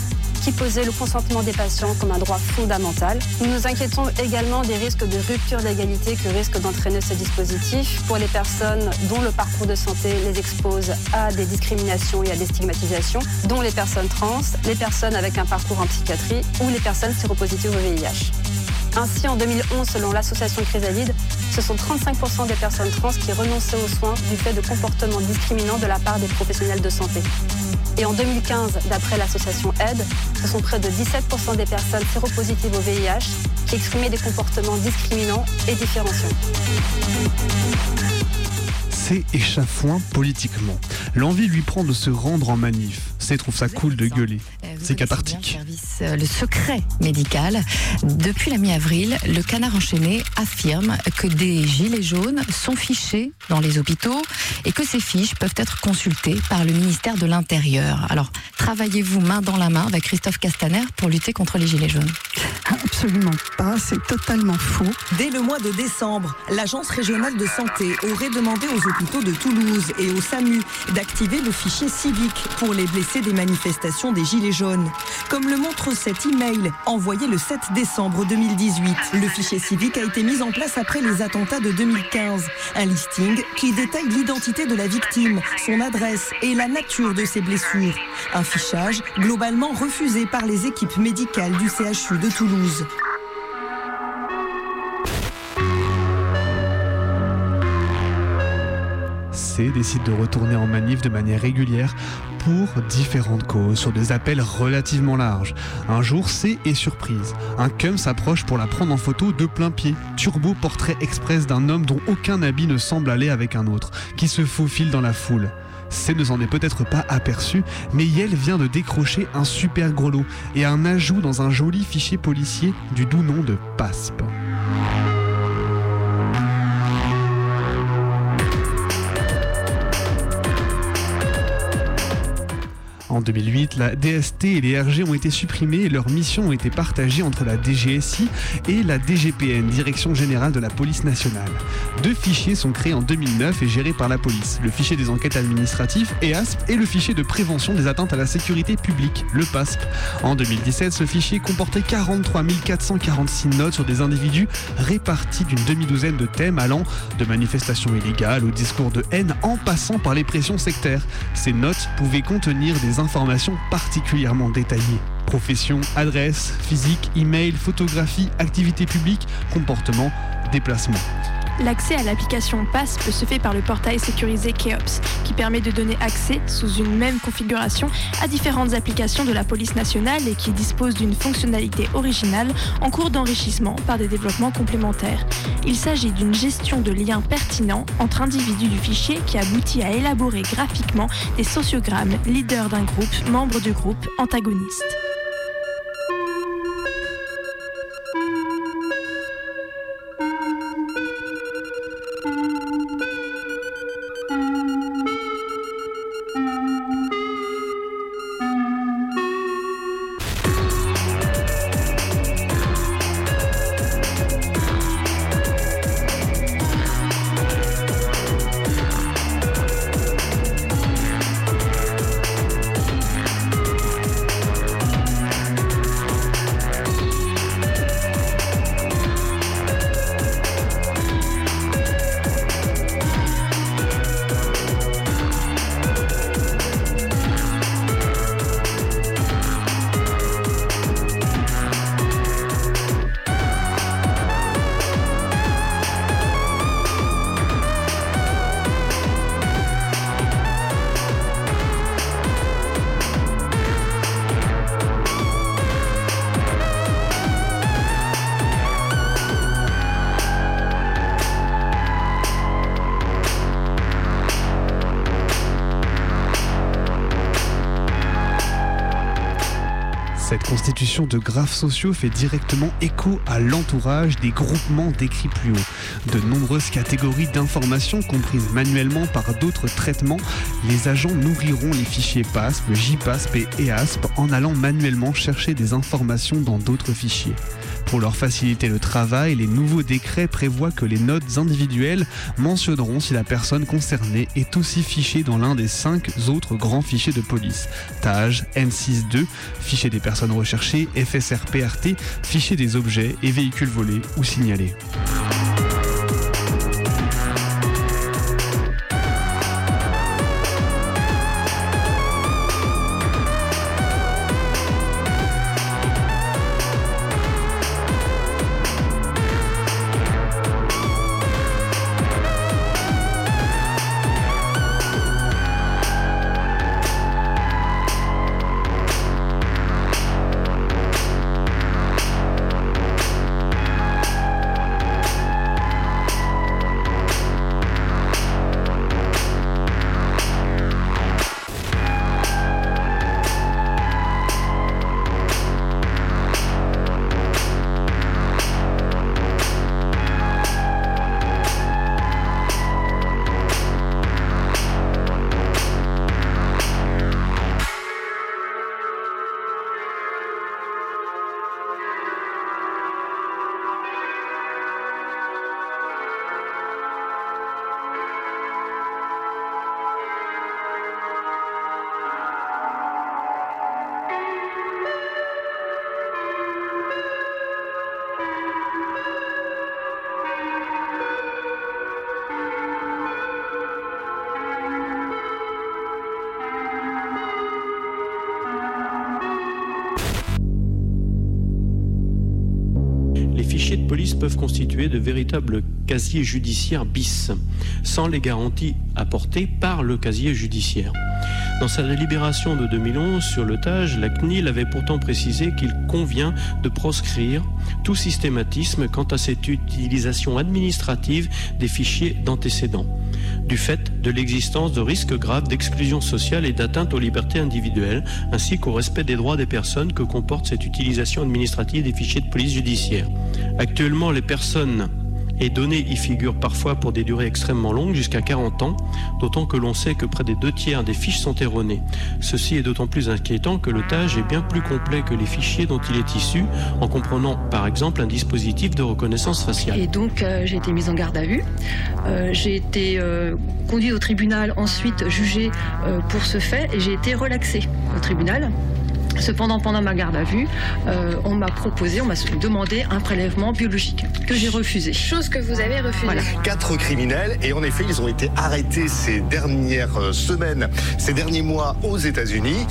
qui posait le consentement des patients comme un droit fondamental. Nous nous inquiétons également des risques de rupture d'égalité que risque d'entraîner ce dispositif pour les personnes dont le parcours de santé les expose à des discriminations et à des stigmatisations, dont les personnes trans, les personnes avec un parcours en psychiatrie ou les personnes séropositives au VIH. Ainsi, en 2011, selon l'association Chrysalide, ce sont 35% des personnes trans qui renonçaient aux soins du fait de comportements discriminants de la part des professionnels de santé. Et en 2015, d'après l'association AIDE, ce sont près de 17% des personnes séropositives au VIH qui exprimaient des comportements discriminants et différenciants. C'est échafouin politiquement. L'envie lui prend de se rendre en manif. C'est trouve ça cool de gueuler. C'est cathartique. Euh, le secret médical. Depuis la mi-avril, le canard enchaîné affirme que des gilets jaunes sont fichés dans les hôpitaux et que ces fiches peuvent être consultées par le ministère de l'Intérieur. Alors, travaillez-vous main dans la main avec Christophe Castaner pour lutter contre les gilets jaunes? Absolument pas, c'est totalement faux. Dès le mois de décembre, l'Agence régionale de santé aurait demandé aux hôpitaux de Toulouse et au SAMU d'activer le fichier civique pour les blessés des manifestations des Gilets jaunes. Comme le montre cet email envoyé le 7 décembre 2018. Le fichier civique a été mis en place après les attentats de 2015. Un listing qui détaille l'identité de la victime, son adresse et la nature de ses blessures. Un fichage globalement refusé par les équipes médicales du CHU de Toulouse. C décide de retourner en manif de manière régulière pour différentes causes sur des appels relativement larges. Un jour, C est surprise. Un cum s'approche pour la prendre en photo de plein pied. Turbo portrait express d'un homme dont aucun habit ne semble aller avec un autre, qui se faufile dans la foule. C ne s'en est peut-être pas aperçu, mais Yel vient de décrocher un super gros lot et un ajout dans un joli fichier policier du doux nom de PASP. En 2008, la DST et les RG ont été supprimés et leurs missions ont été partagées entre la DGSI et la DGPN, Direction Générale de la Police Nationale. Deux fichiers sont créés en 2009 et gérés par la police. Le fichier des enquêtes administratives, EASP, et le fichier de prévention des atteintes à la sécurité publique, le PASP. En 2017, ce fichier comportait 43 446 notes sur des individus répartis d'une demi-douzaine de thèmes allant de manifestations illégales au discours de haine en passant par les pressions sectaires. Ces notes pouvaient contenir des informations particulièrement détaillées. Profession, adresse, physique, email, photographie, activité publique, comportement, déplacement. L'accès à l'application PASP se fait par le portail sécurisé Keops, qui permet de donner accès, sous une même configuration, à différentes applications de la police nationale et qui dispose d'une fonctionnalité originale en cours d'enrichissement par des développements complémentaires. Il s'agit d'une gestion de liens pertinents entre individus du fichier qui aboutit à élaborer graphiquement des sociogrammes leaders d'un groupe, membres du groupe, antagonistes. De graphes sociaux fait directement écho à l'entourage des groupements décrits plus haut. De nombreuses catégories d'informations comprises manuellement par d'autres traitements, les agents nourriront les fichiers PASP, JPASP et EASP en allant manuellement chercher des informations dans d'autres fichiers. Pour leur faciliter le travail, les nouveaux décrets prévoient que les notes individuelles mentionneront si la personne concernée est aussi fichée dans l'un des cinq autres grands fichiers de police. TAGE, N62, fichier des personnes recherchées, FSRPRT, fichier des objets et véhicules volés ou signalés. Peuvent constituer de véritables casiers judiciaires bis, sans les garanties apportées par le casier judiciaire. Dans sa délibération de 2011 sur le TAGE, la CNIL avait pourtant précisé qu'il convient de proscrire tout systématisme quant à cette utilisation administrative des fichiers d'antécédents, du fait de l'existence de risques graves d'exclusion sociale et d'atteinte aux libertés individuelles, ainsi qu'au respect des droits des personnes que comporte cette utilisation administrative des fichiers de police judiciaire. Actuellement, les personnes et données y figurent parfois pour des durées extrêmement longues, jusqu'à 40 ans, d'autant que l'on sait que près des deux tiers des fiches sont erronées. Ceci est d'autant plus inquiétant que le TAGE est bien plus complet que les fichiers dont il est issu, en comprenant par exemple un dispositif de reconnaissance faciale. Et donc euh, j'ai été mise en garde à vue. Euh, j'ai été euh, conduite au tribunal, ensuite jugée pour ce fait, et j'ai été relaxée au tribunal. Cependant, pendant ma garde à vue, euh, on m'a proposé, on m'a demandé un prélèvement biologique que j'ai refusé. Chose que vous avez refusée. Quatre criminels et en effet, ils ont été arrêtés ces dernières euh, semaines, ces derniers mois aux États-Unis.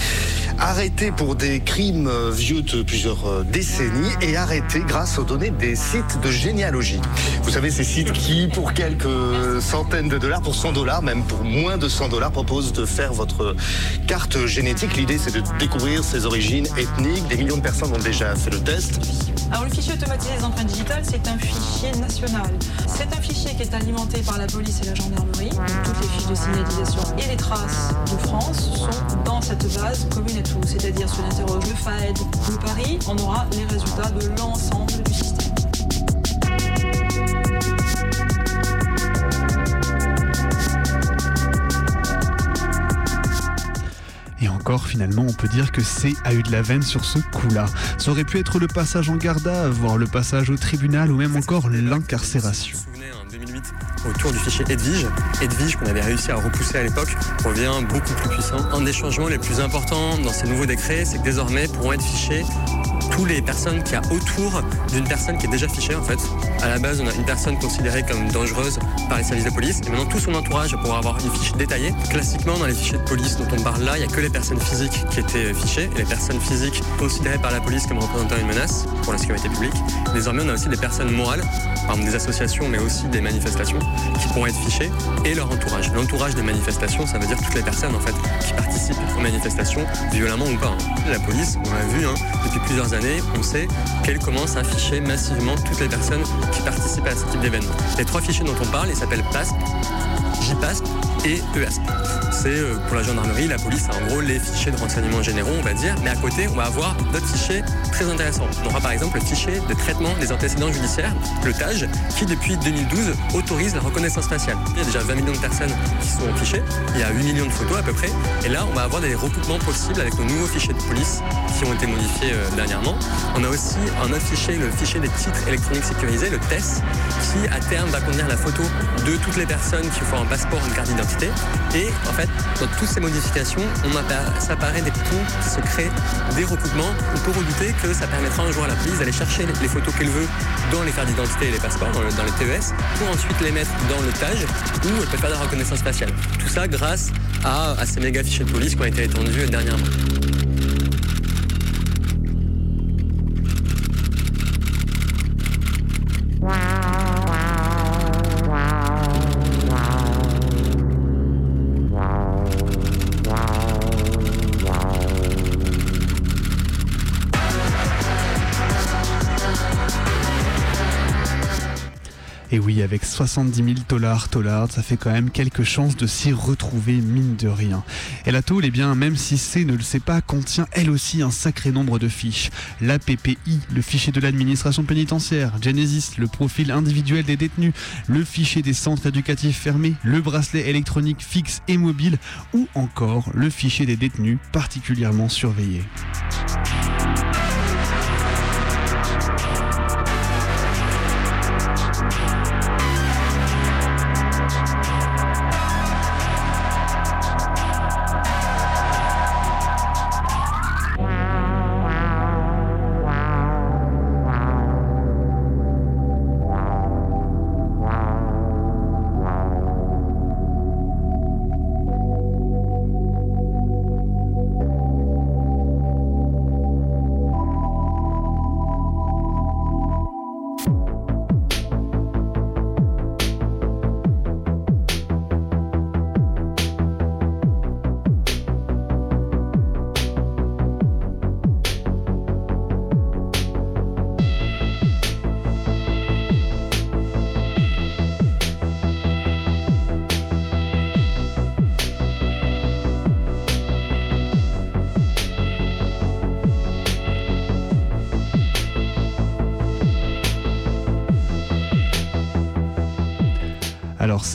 Arrêtés pour des crimes euh, vieux de plusieurs euh, décennies et arrêtés grâce aux données des sites de généalogie. Vous savez, ces sites qui, pour quelques centaines de dollars, pour 100 dollars, même pour moins de 100 dollars, proposent de faire votre carte génétique. L'idée, c'est de découvrir ses origines ethniques. Des millions de personnes ont déjà fait le test. Alors le fichier automatisé des empreintes digitales, c'est un fichier national. C'est un fichier qui est alimenté par la police et la gendarmerie. Toutes les fiches de signalisation et les traces de France sont dans cette base commune à tout. C'est-à-dire si on interroge le FAED ou Paris, on aura les résultats de l'ensemble du système. Encore, finalement, on peut dire que C a eu de la veine sur ce coup-là. Ça aurait pu être le passage en garda, voire le passage au tribunal, ou même encore l'incarcération. en 2008 autour du fichier Edwige. Edwige qu'on avait réussi à repousser à l'époque revient beaucoup plus puissant. Un des changements les plus importants dans ces nouveaux décrets, c'est que désormais pourront être fichés tous les personnes qu'il y a autour d'une personne qui est déjà fichée en fait. À la base, on a une personne considérée comme dangereuse par les services de police et maintenant tout son entourage pouvoir avoir une fiche détaillée. Classiquement, dans les fichiers de police dont on parle là, il n'y a que les personnes physiques qui étaient fichées et les personnes physiques considérées par la police comme représentant une menace pour la sécurité publique. Désormais, on a aussi des personnes morales, par exemple des associations mais aussi des manifestations qui pourront être fichées et leur entourage. L'entourage des manifestations, ça veut dire toutes les personnes en fait qui participent aux manifestations, violemment ou pas. hein. La police, on l'a vu hein, depuis plusieurs années, on sait qu'elle commence à ficher massivement toutes les personnes qui participent à ce type d'événement. Les trois fichiers dont on parle, ils s'appellent PASP, JPASP et EASP. C'est euh, pour la gendarmerie, la police, en gros les fichiers de renseignements généraux, on va dire. Mais à côté, on va avoir d'autres fichiers très intéressants. On aura par exemple le fichier de traitement des antécédents judiciaires, le TAGE, qui depuis 2012 autorise la reconnaissance faciale. Il y a déjà 20 millions de personnes qui sont fichées, il y a 8 millions de photos à peu près. Et là, on va avoir des recoupements possibles avec nos nouveaux fichiers de police qui ont été modifiés euh, dernièrement. On a aussi un autre fichier, le fichier des titres électroniques sécurisés, le TES, qui à terme va contenir la photo de toutes les personnes qui font un passeport une carte d'identité. Et en fait, dans toutes ces modifications, on ça apparaît des ponts qui se créent, des recoupements. On peut redouter que ça permettra un jour à la police d'aller chercher les, photos qu'elle veut dans les cartes d'identité et les passeports, dans, le- dans les TES, pour ensuite les mettre dans le TAGE où elle peut faire de la reconnaissance faciale. Tout ça grâce à, à ces méga fichiers de police qui ont été étendus dernièrement. Et oui, avec 70 000 dollars, ça fait quand même quelques chances de s'y retrouver, mine de rien. Et la tôle, eh bien, même si C ne le sait pas, contient elle aussi un sacré nombre de fiches. La PPI, le fichier de l'administration pénitentiaire, Genesis, le profil individuel des détenus, le fichier des centres éducatifs fermés, le bracelet électronique fixe et mobile, ou encore le fichier des détenus particulièrement surveillés.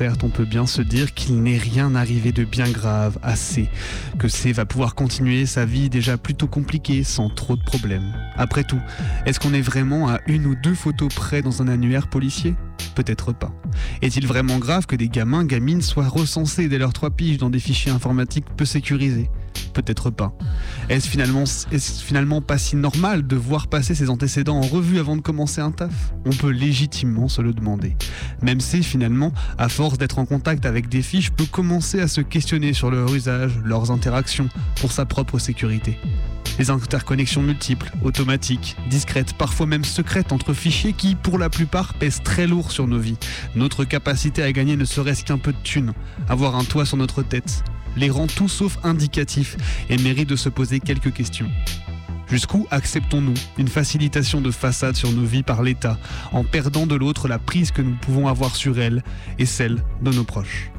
Certes, on peut bien se dire qu'il n'est rien arrivé de bien grave, assez, que C va pouvoir continuer sa vie déjà plutôt compliquée sans trop de problèmes. Après tout, est-ce qu'on est vraiment à une ou deux photos près dans un annuaire policier? Peut-être pas. Est-il vraiment grave que des gamins, gamines soient recensés dès leurs trois piges dans des fichiers informatiques peu sécurisés? Peut-être pas. Est-ce finalement, pas si normal de voir passer ses antécédents en revue avant de commencer un taf? On peut légitimement se le demander. Même si finalement, à force d'être en contact avec des fiches, peut commencer à se questionner sur leur usage, leurs interactions, pour sa propre sécurité. Les interconnexions multiples, automatiques, discrètes, parfois même secrètes entre fichiers qui, pour la plupart, pèsent très lourd sur nos vies. Notre capacité à gagner ne serait-ce qu'un peu de thunes, avoir un toit sur notre tête, les rend tout sauf indicatifs et méritent de se poser quelques questions. Jusqu'où acceptons-nous une facilitation de façade sur nos vies par l'État, en perdant de l'autre la prise que nous pouvons avoir sur elle et celle de nos proches?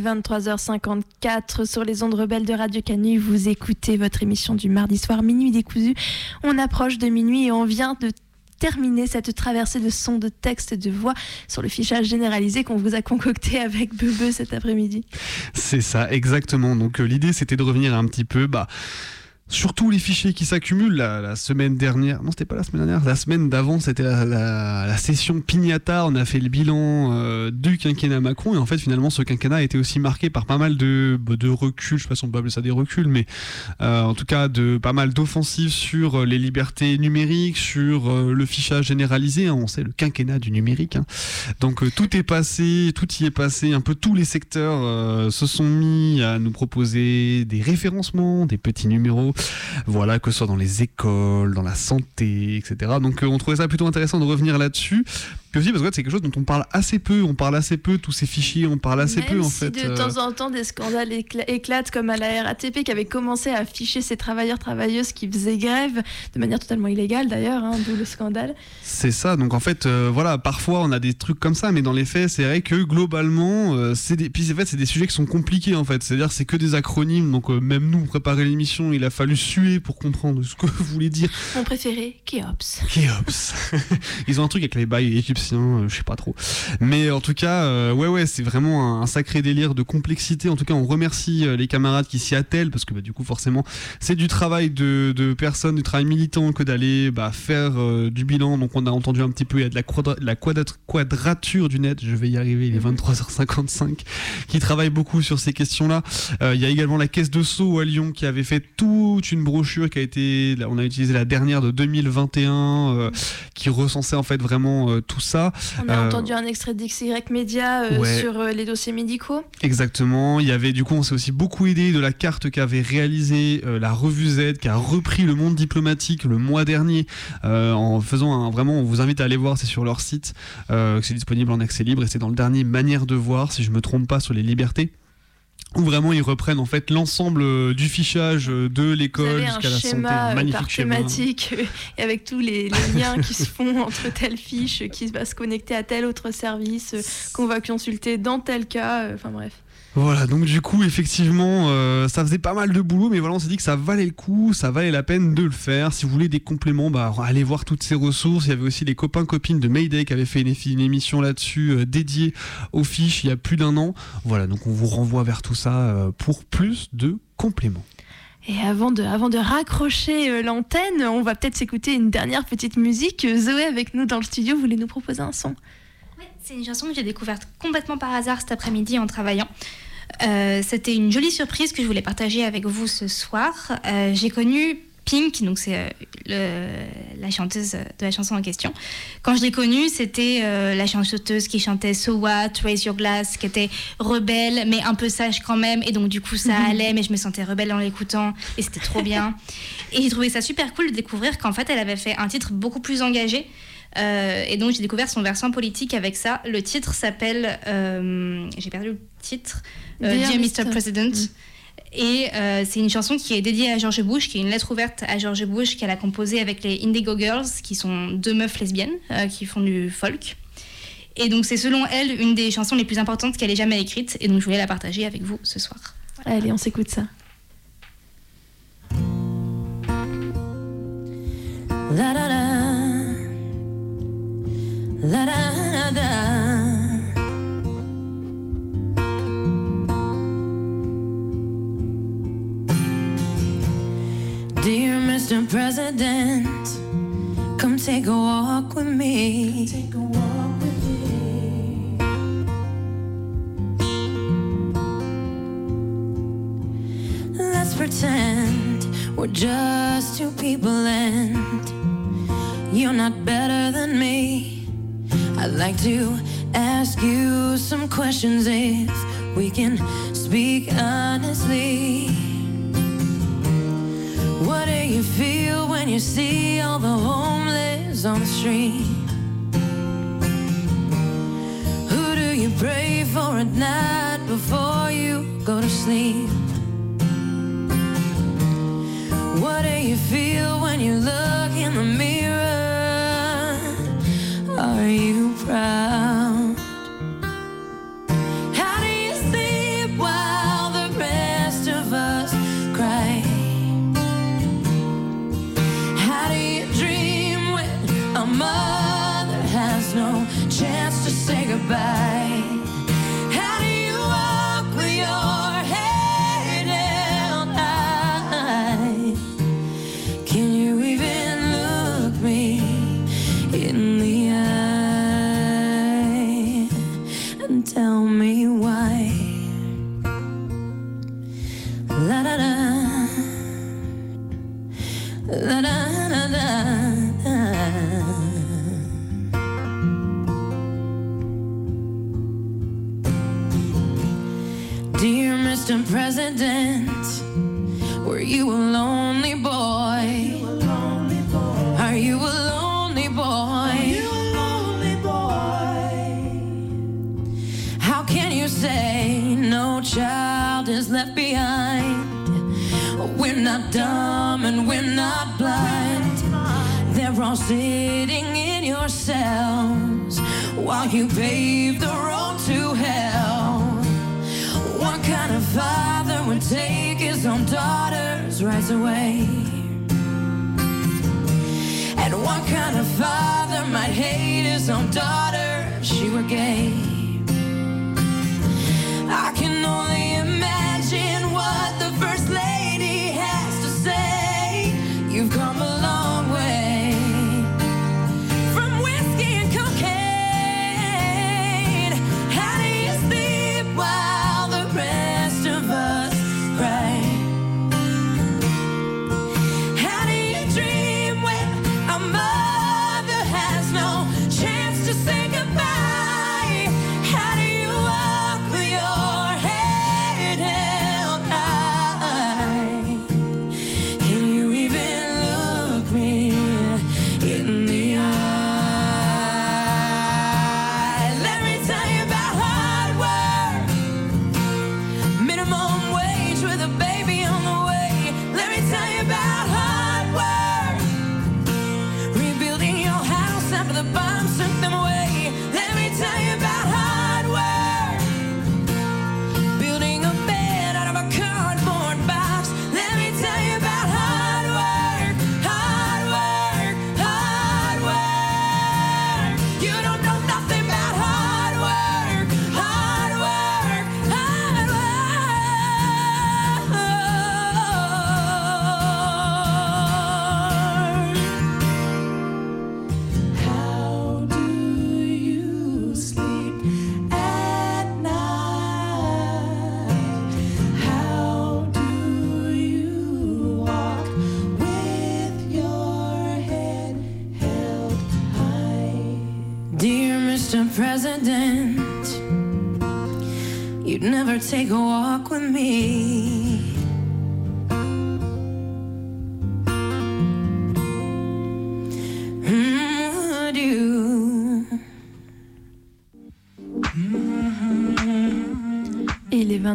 Est 23h54 sur les ondes rebelles de Radio Canu. Vous écoutez votre émission du mardi soir, Minuit décousu. On approche de minuit et on vient de terminer cette traversée de sons, de textes, de voix sur le fichage généralisé qu'on vous a concocté avec Bebe cet après-midi. C'est ça, exactement. Donc euh, l'idée c'était de revenir un petit peu, bah Surtout les fichiers qui s'accumulent la, semaine dernière. Non, c'était pas la semaine dernière. La semaine d'avant, c'était la, session Pignata. On a fait le bilan euh, du quinquennat Macron. Et en fait, finalement, ce quinquennat a été aussi marqué par pas mal de, bah, de reculs. Je sais pas si on peut appeler ça des reculs, mais euh, en tout cas, de pas mal d'offensives sur les libertés numériques, sur euh, le fichage généralisé. Hein. On sait le quinquennat du numérique. Hein. Donc, tout est passé, tout y est passé. Un peu tous les secteurs se sont mis à nous proposer des référencements, des petits numéros voilà, que ce soit dans les écoles, dans la santé, etc. Donc euh, on trouvait ça plutôt intéressant de revenir là-dessus. Puis aussi parce que c'est quelque chose dont on parle assez peu, on parle assez peu, tous ces fichiers, on parle assez peu en si fait. de euh. temps en temps des scandales éclatent comme à la RATP qui avait commencé à afficher ses travailleurs travailleuses qui faisaient grève de manière totalement illégale d'ailleurs, hein, d'où le scandale. C'est ça, donc en fait euh, voilà, parfois on a des trucs comme ça, mais dans les faits c'est vrai que globalement euh, c'est des, puis en fait c'est des sujets qui sont compliqués en fait, c'est-à-dire c'est que des acronymes, donc même nous préparer l'émission il a fallu suer pour comprendre ce que vous voulez dire. Mon préféré, Keops. Keops. Ils ont un truc avec les bails égyptien, euh, je sais pas trop. Mais en tout cas, euh, ouais, ouais, c'est vraiment un, sacré délire de complexité. En tout cas, on remercie euh, les camarades qui s'y attellent parce que bah, du coup, forcément, c'est du travail de, personnes, du travail militant que d'aller bah, faire du bilan. Donc, on a entendu un petit peu, il y a de la, quadra- quadrature du net. Je vais y arriver, il est 23h55, qui travaille beaucoup sur ces questions-là. Il y a également la caisse de Sceaux à Lyon qui avait fait toute une brochure qui a été, on a utilisé la dernière de 2021, euh, qui recensait en fait vraiment euh, tout ça. On a Euh, entendu un extrait d'XY Media euh, ouais. sur euh, les dossiers médicaux. Exactement. Il y avait du coup, on s'est aussi beaucoup aidé de la carte qu'avait réalisée la revue Z, qui a repris le monde diplomatique le mois dernier, en faisant un vraiment. On vous invite à aller voir, c'est sur leur site, c'est disponible en accès libre et c'est dans le dernier manière de voir, si je me trompe pas, sur les libertés. Où vraiment ils reprennent en fait l'ensemble euh, du fichage euh, de l'école jusqu'à la santé, un euh, magnifique par schéma. thématique et avec tous les, les liens qui se font entre telle fiche qui va se connecter à tel autre service qu'on va consulter dans tel cas. Enfin bref. Voilà, donc du coup, effectivement, euh, ça faisait pas mal de boulot, mais voilà, on s'est dit que ça valait le coup, ça valait la peine de le faire. Si vous voulez des compléments, bah, allez voir toutes ces ressources. Il y avait aussi les copains-copines de Mayday qui avaient fait une, émission là-dessus euh, dédiée aux fiches il y a plus d'un an. Voilà, donc on vous renvoie vers tout ça euh, pour plus de compléments. Et avant de, avant de raccrocher l'antenne, on va peut-être s'écouter une dernière petite musique. Zoé avec nous dans le studio voulait nous proposer un son? C'est une chanson que j'ai découverte complètement par hasard cet après-midi en travaillant. Euh, C'était une jolie surprise que je voulais partager avec vous ce soir. Euh, j'ai connu Pink, donc c'est euh, la chanteuse de la chanson en question. Quand je l'ai connue, c'était euh, la chanteuse qui chantait So What, Raise Your Glass, qui était rebelle, mais un peu sage quand même. Et donc, du coup, ça allait, mais je me sentais rebelle en l'écoutant. Et c'était trop bien. Et j'ai trouvé ça super cool de découvrir qu'en fait, elle avait fait un titre beaucoup plus engagé. Euh, et donc j'ai découvert son versant politique avec ça. Le titre s'appelle, euh, j'ai perdu le titre, euh, Dear Dear Mr. Mr. President. Et euh, c'est une chanson qui est dédiée à George Bush, qui est une lettre ouverte à George Bush qu'elle a composée avec les Indigo Girls, qui sont deux meufs lesbiennes euh, qui font du folk. Et donc c'est selon elle une des chansons les plus importantes qu'elle ait jamais écrites. Et donc je voulais la partager avec vous ce soir. Allez, on s'écoute ça. La da da. La da da da. Dear Mr. President, come take a walk with me. Take a walk with me. Let's pretend we're just two people and you're not better than me. I'd like to ask you some questions if we can speak honestly. What do you feel when you see all the homeless on the street? Who do you pray for at night before you go to sleep? What do you feel when you look in the mirror? surprise. Sitting in your cells while you pave the road to hell. What kind of father would take his own daughter's rights away? And what kind of father might hate his own daughter if she were gay. I can only President, you'd never take a walk with me.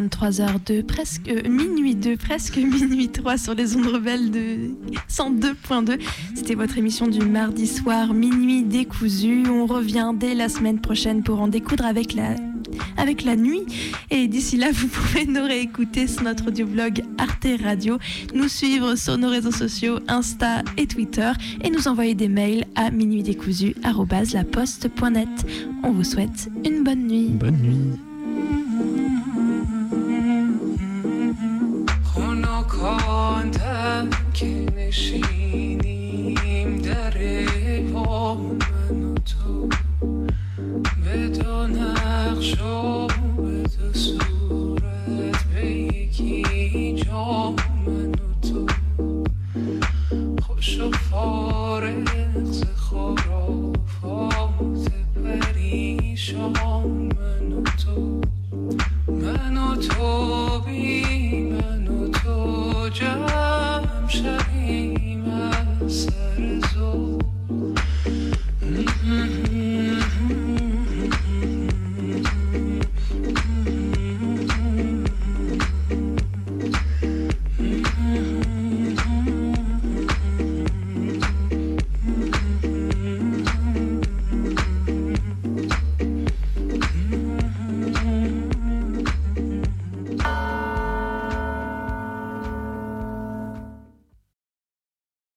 23h2, presque euh, minuit 2, presque minuit 3 sur les ondes rebelles de 102.2. C'était votre émission du mardi soir, minuit décousu. On revient dès la semaine prochaine pour en découdre avec la, avec la nuit. Et d'ici là, vous pouvez nous réécouter sur notre audioblog Arte Radio, nous suivre sur nos réseaux sociaux Insta et Twitter et nous envoyer des mails à minuitdécousu.net. On vous souhaite une bonne nuit. Bonne nuit. خنکاندم که نشینیم در پا من و تو. به دو نقش و صورت به یکی جا من و تو. خوش و فارغ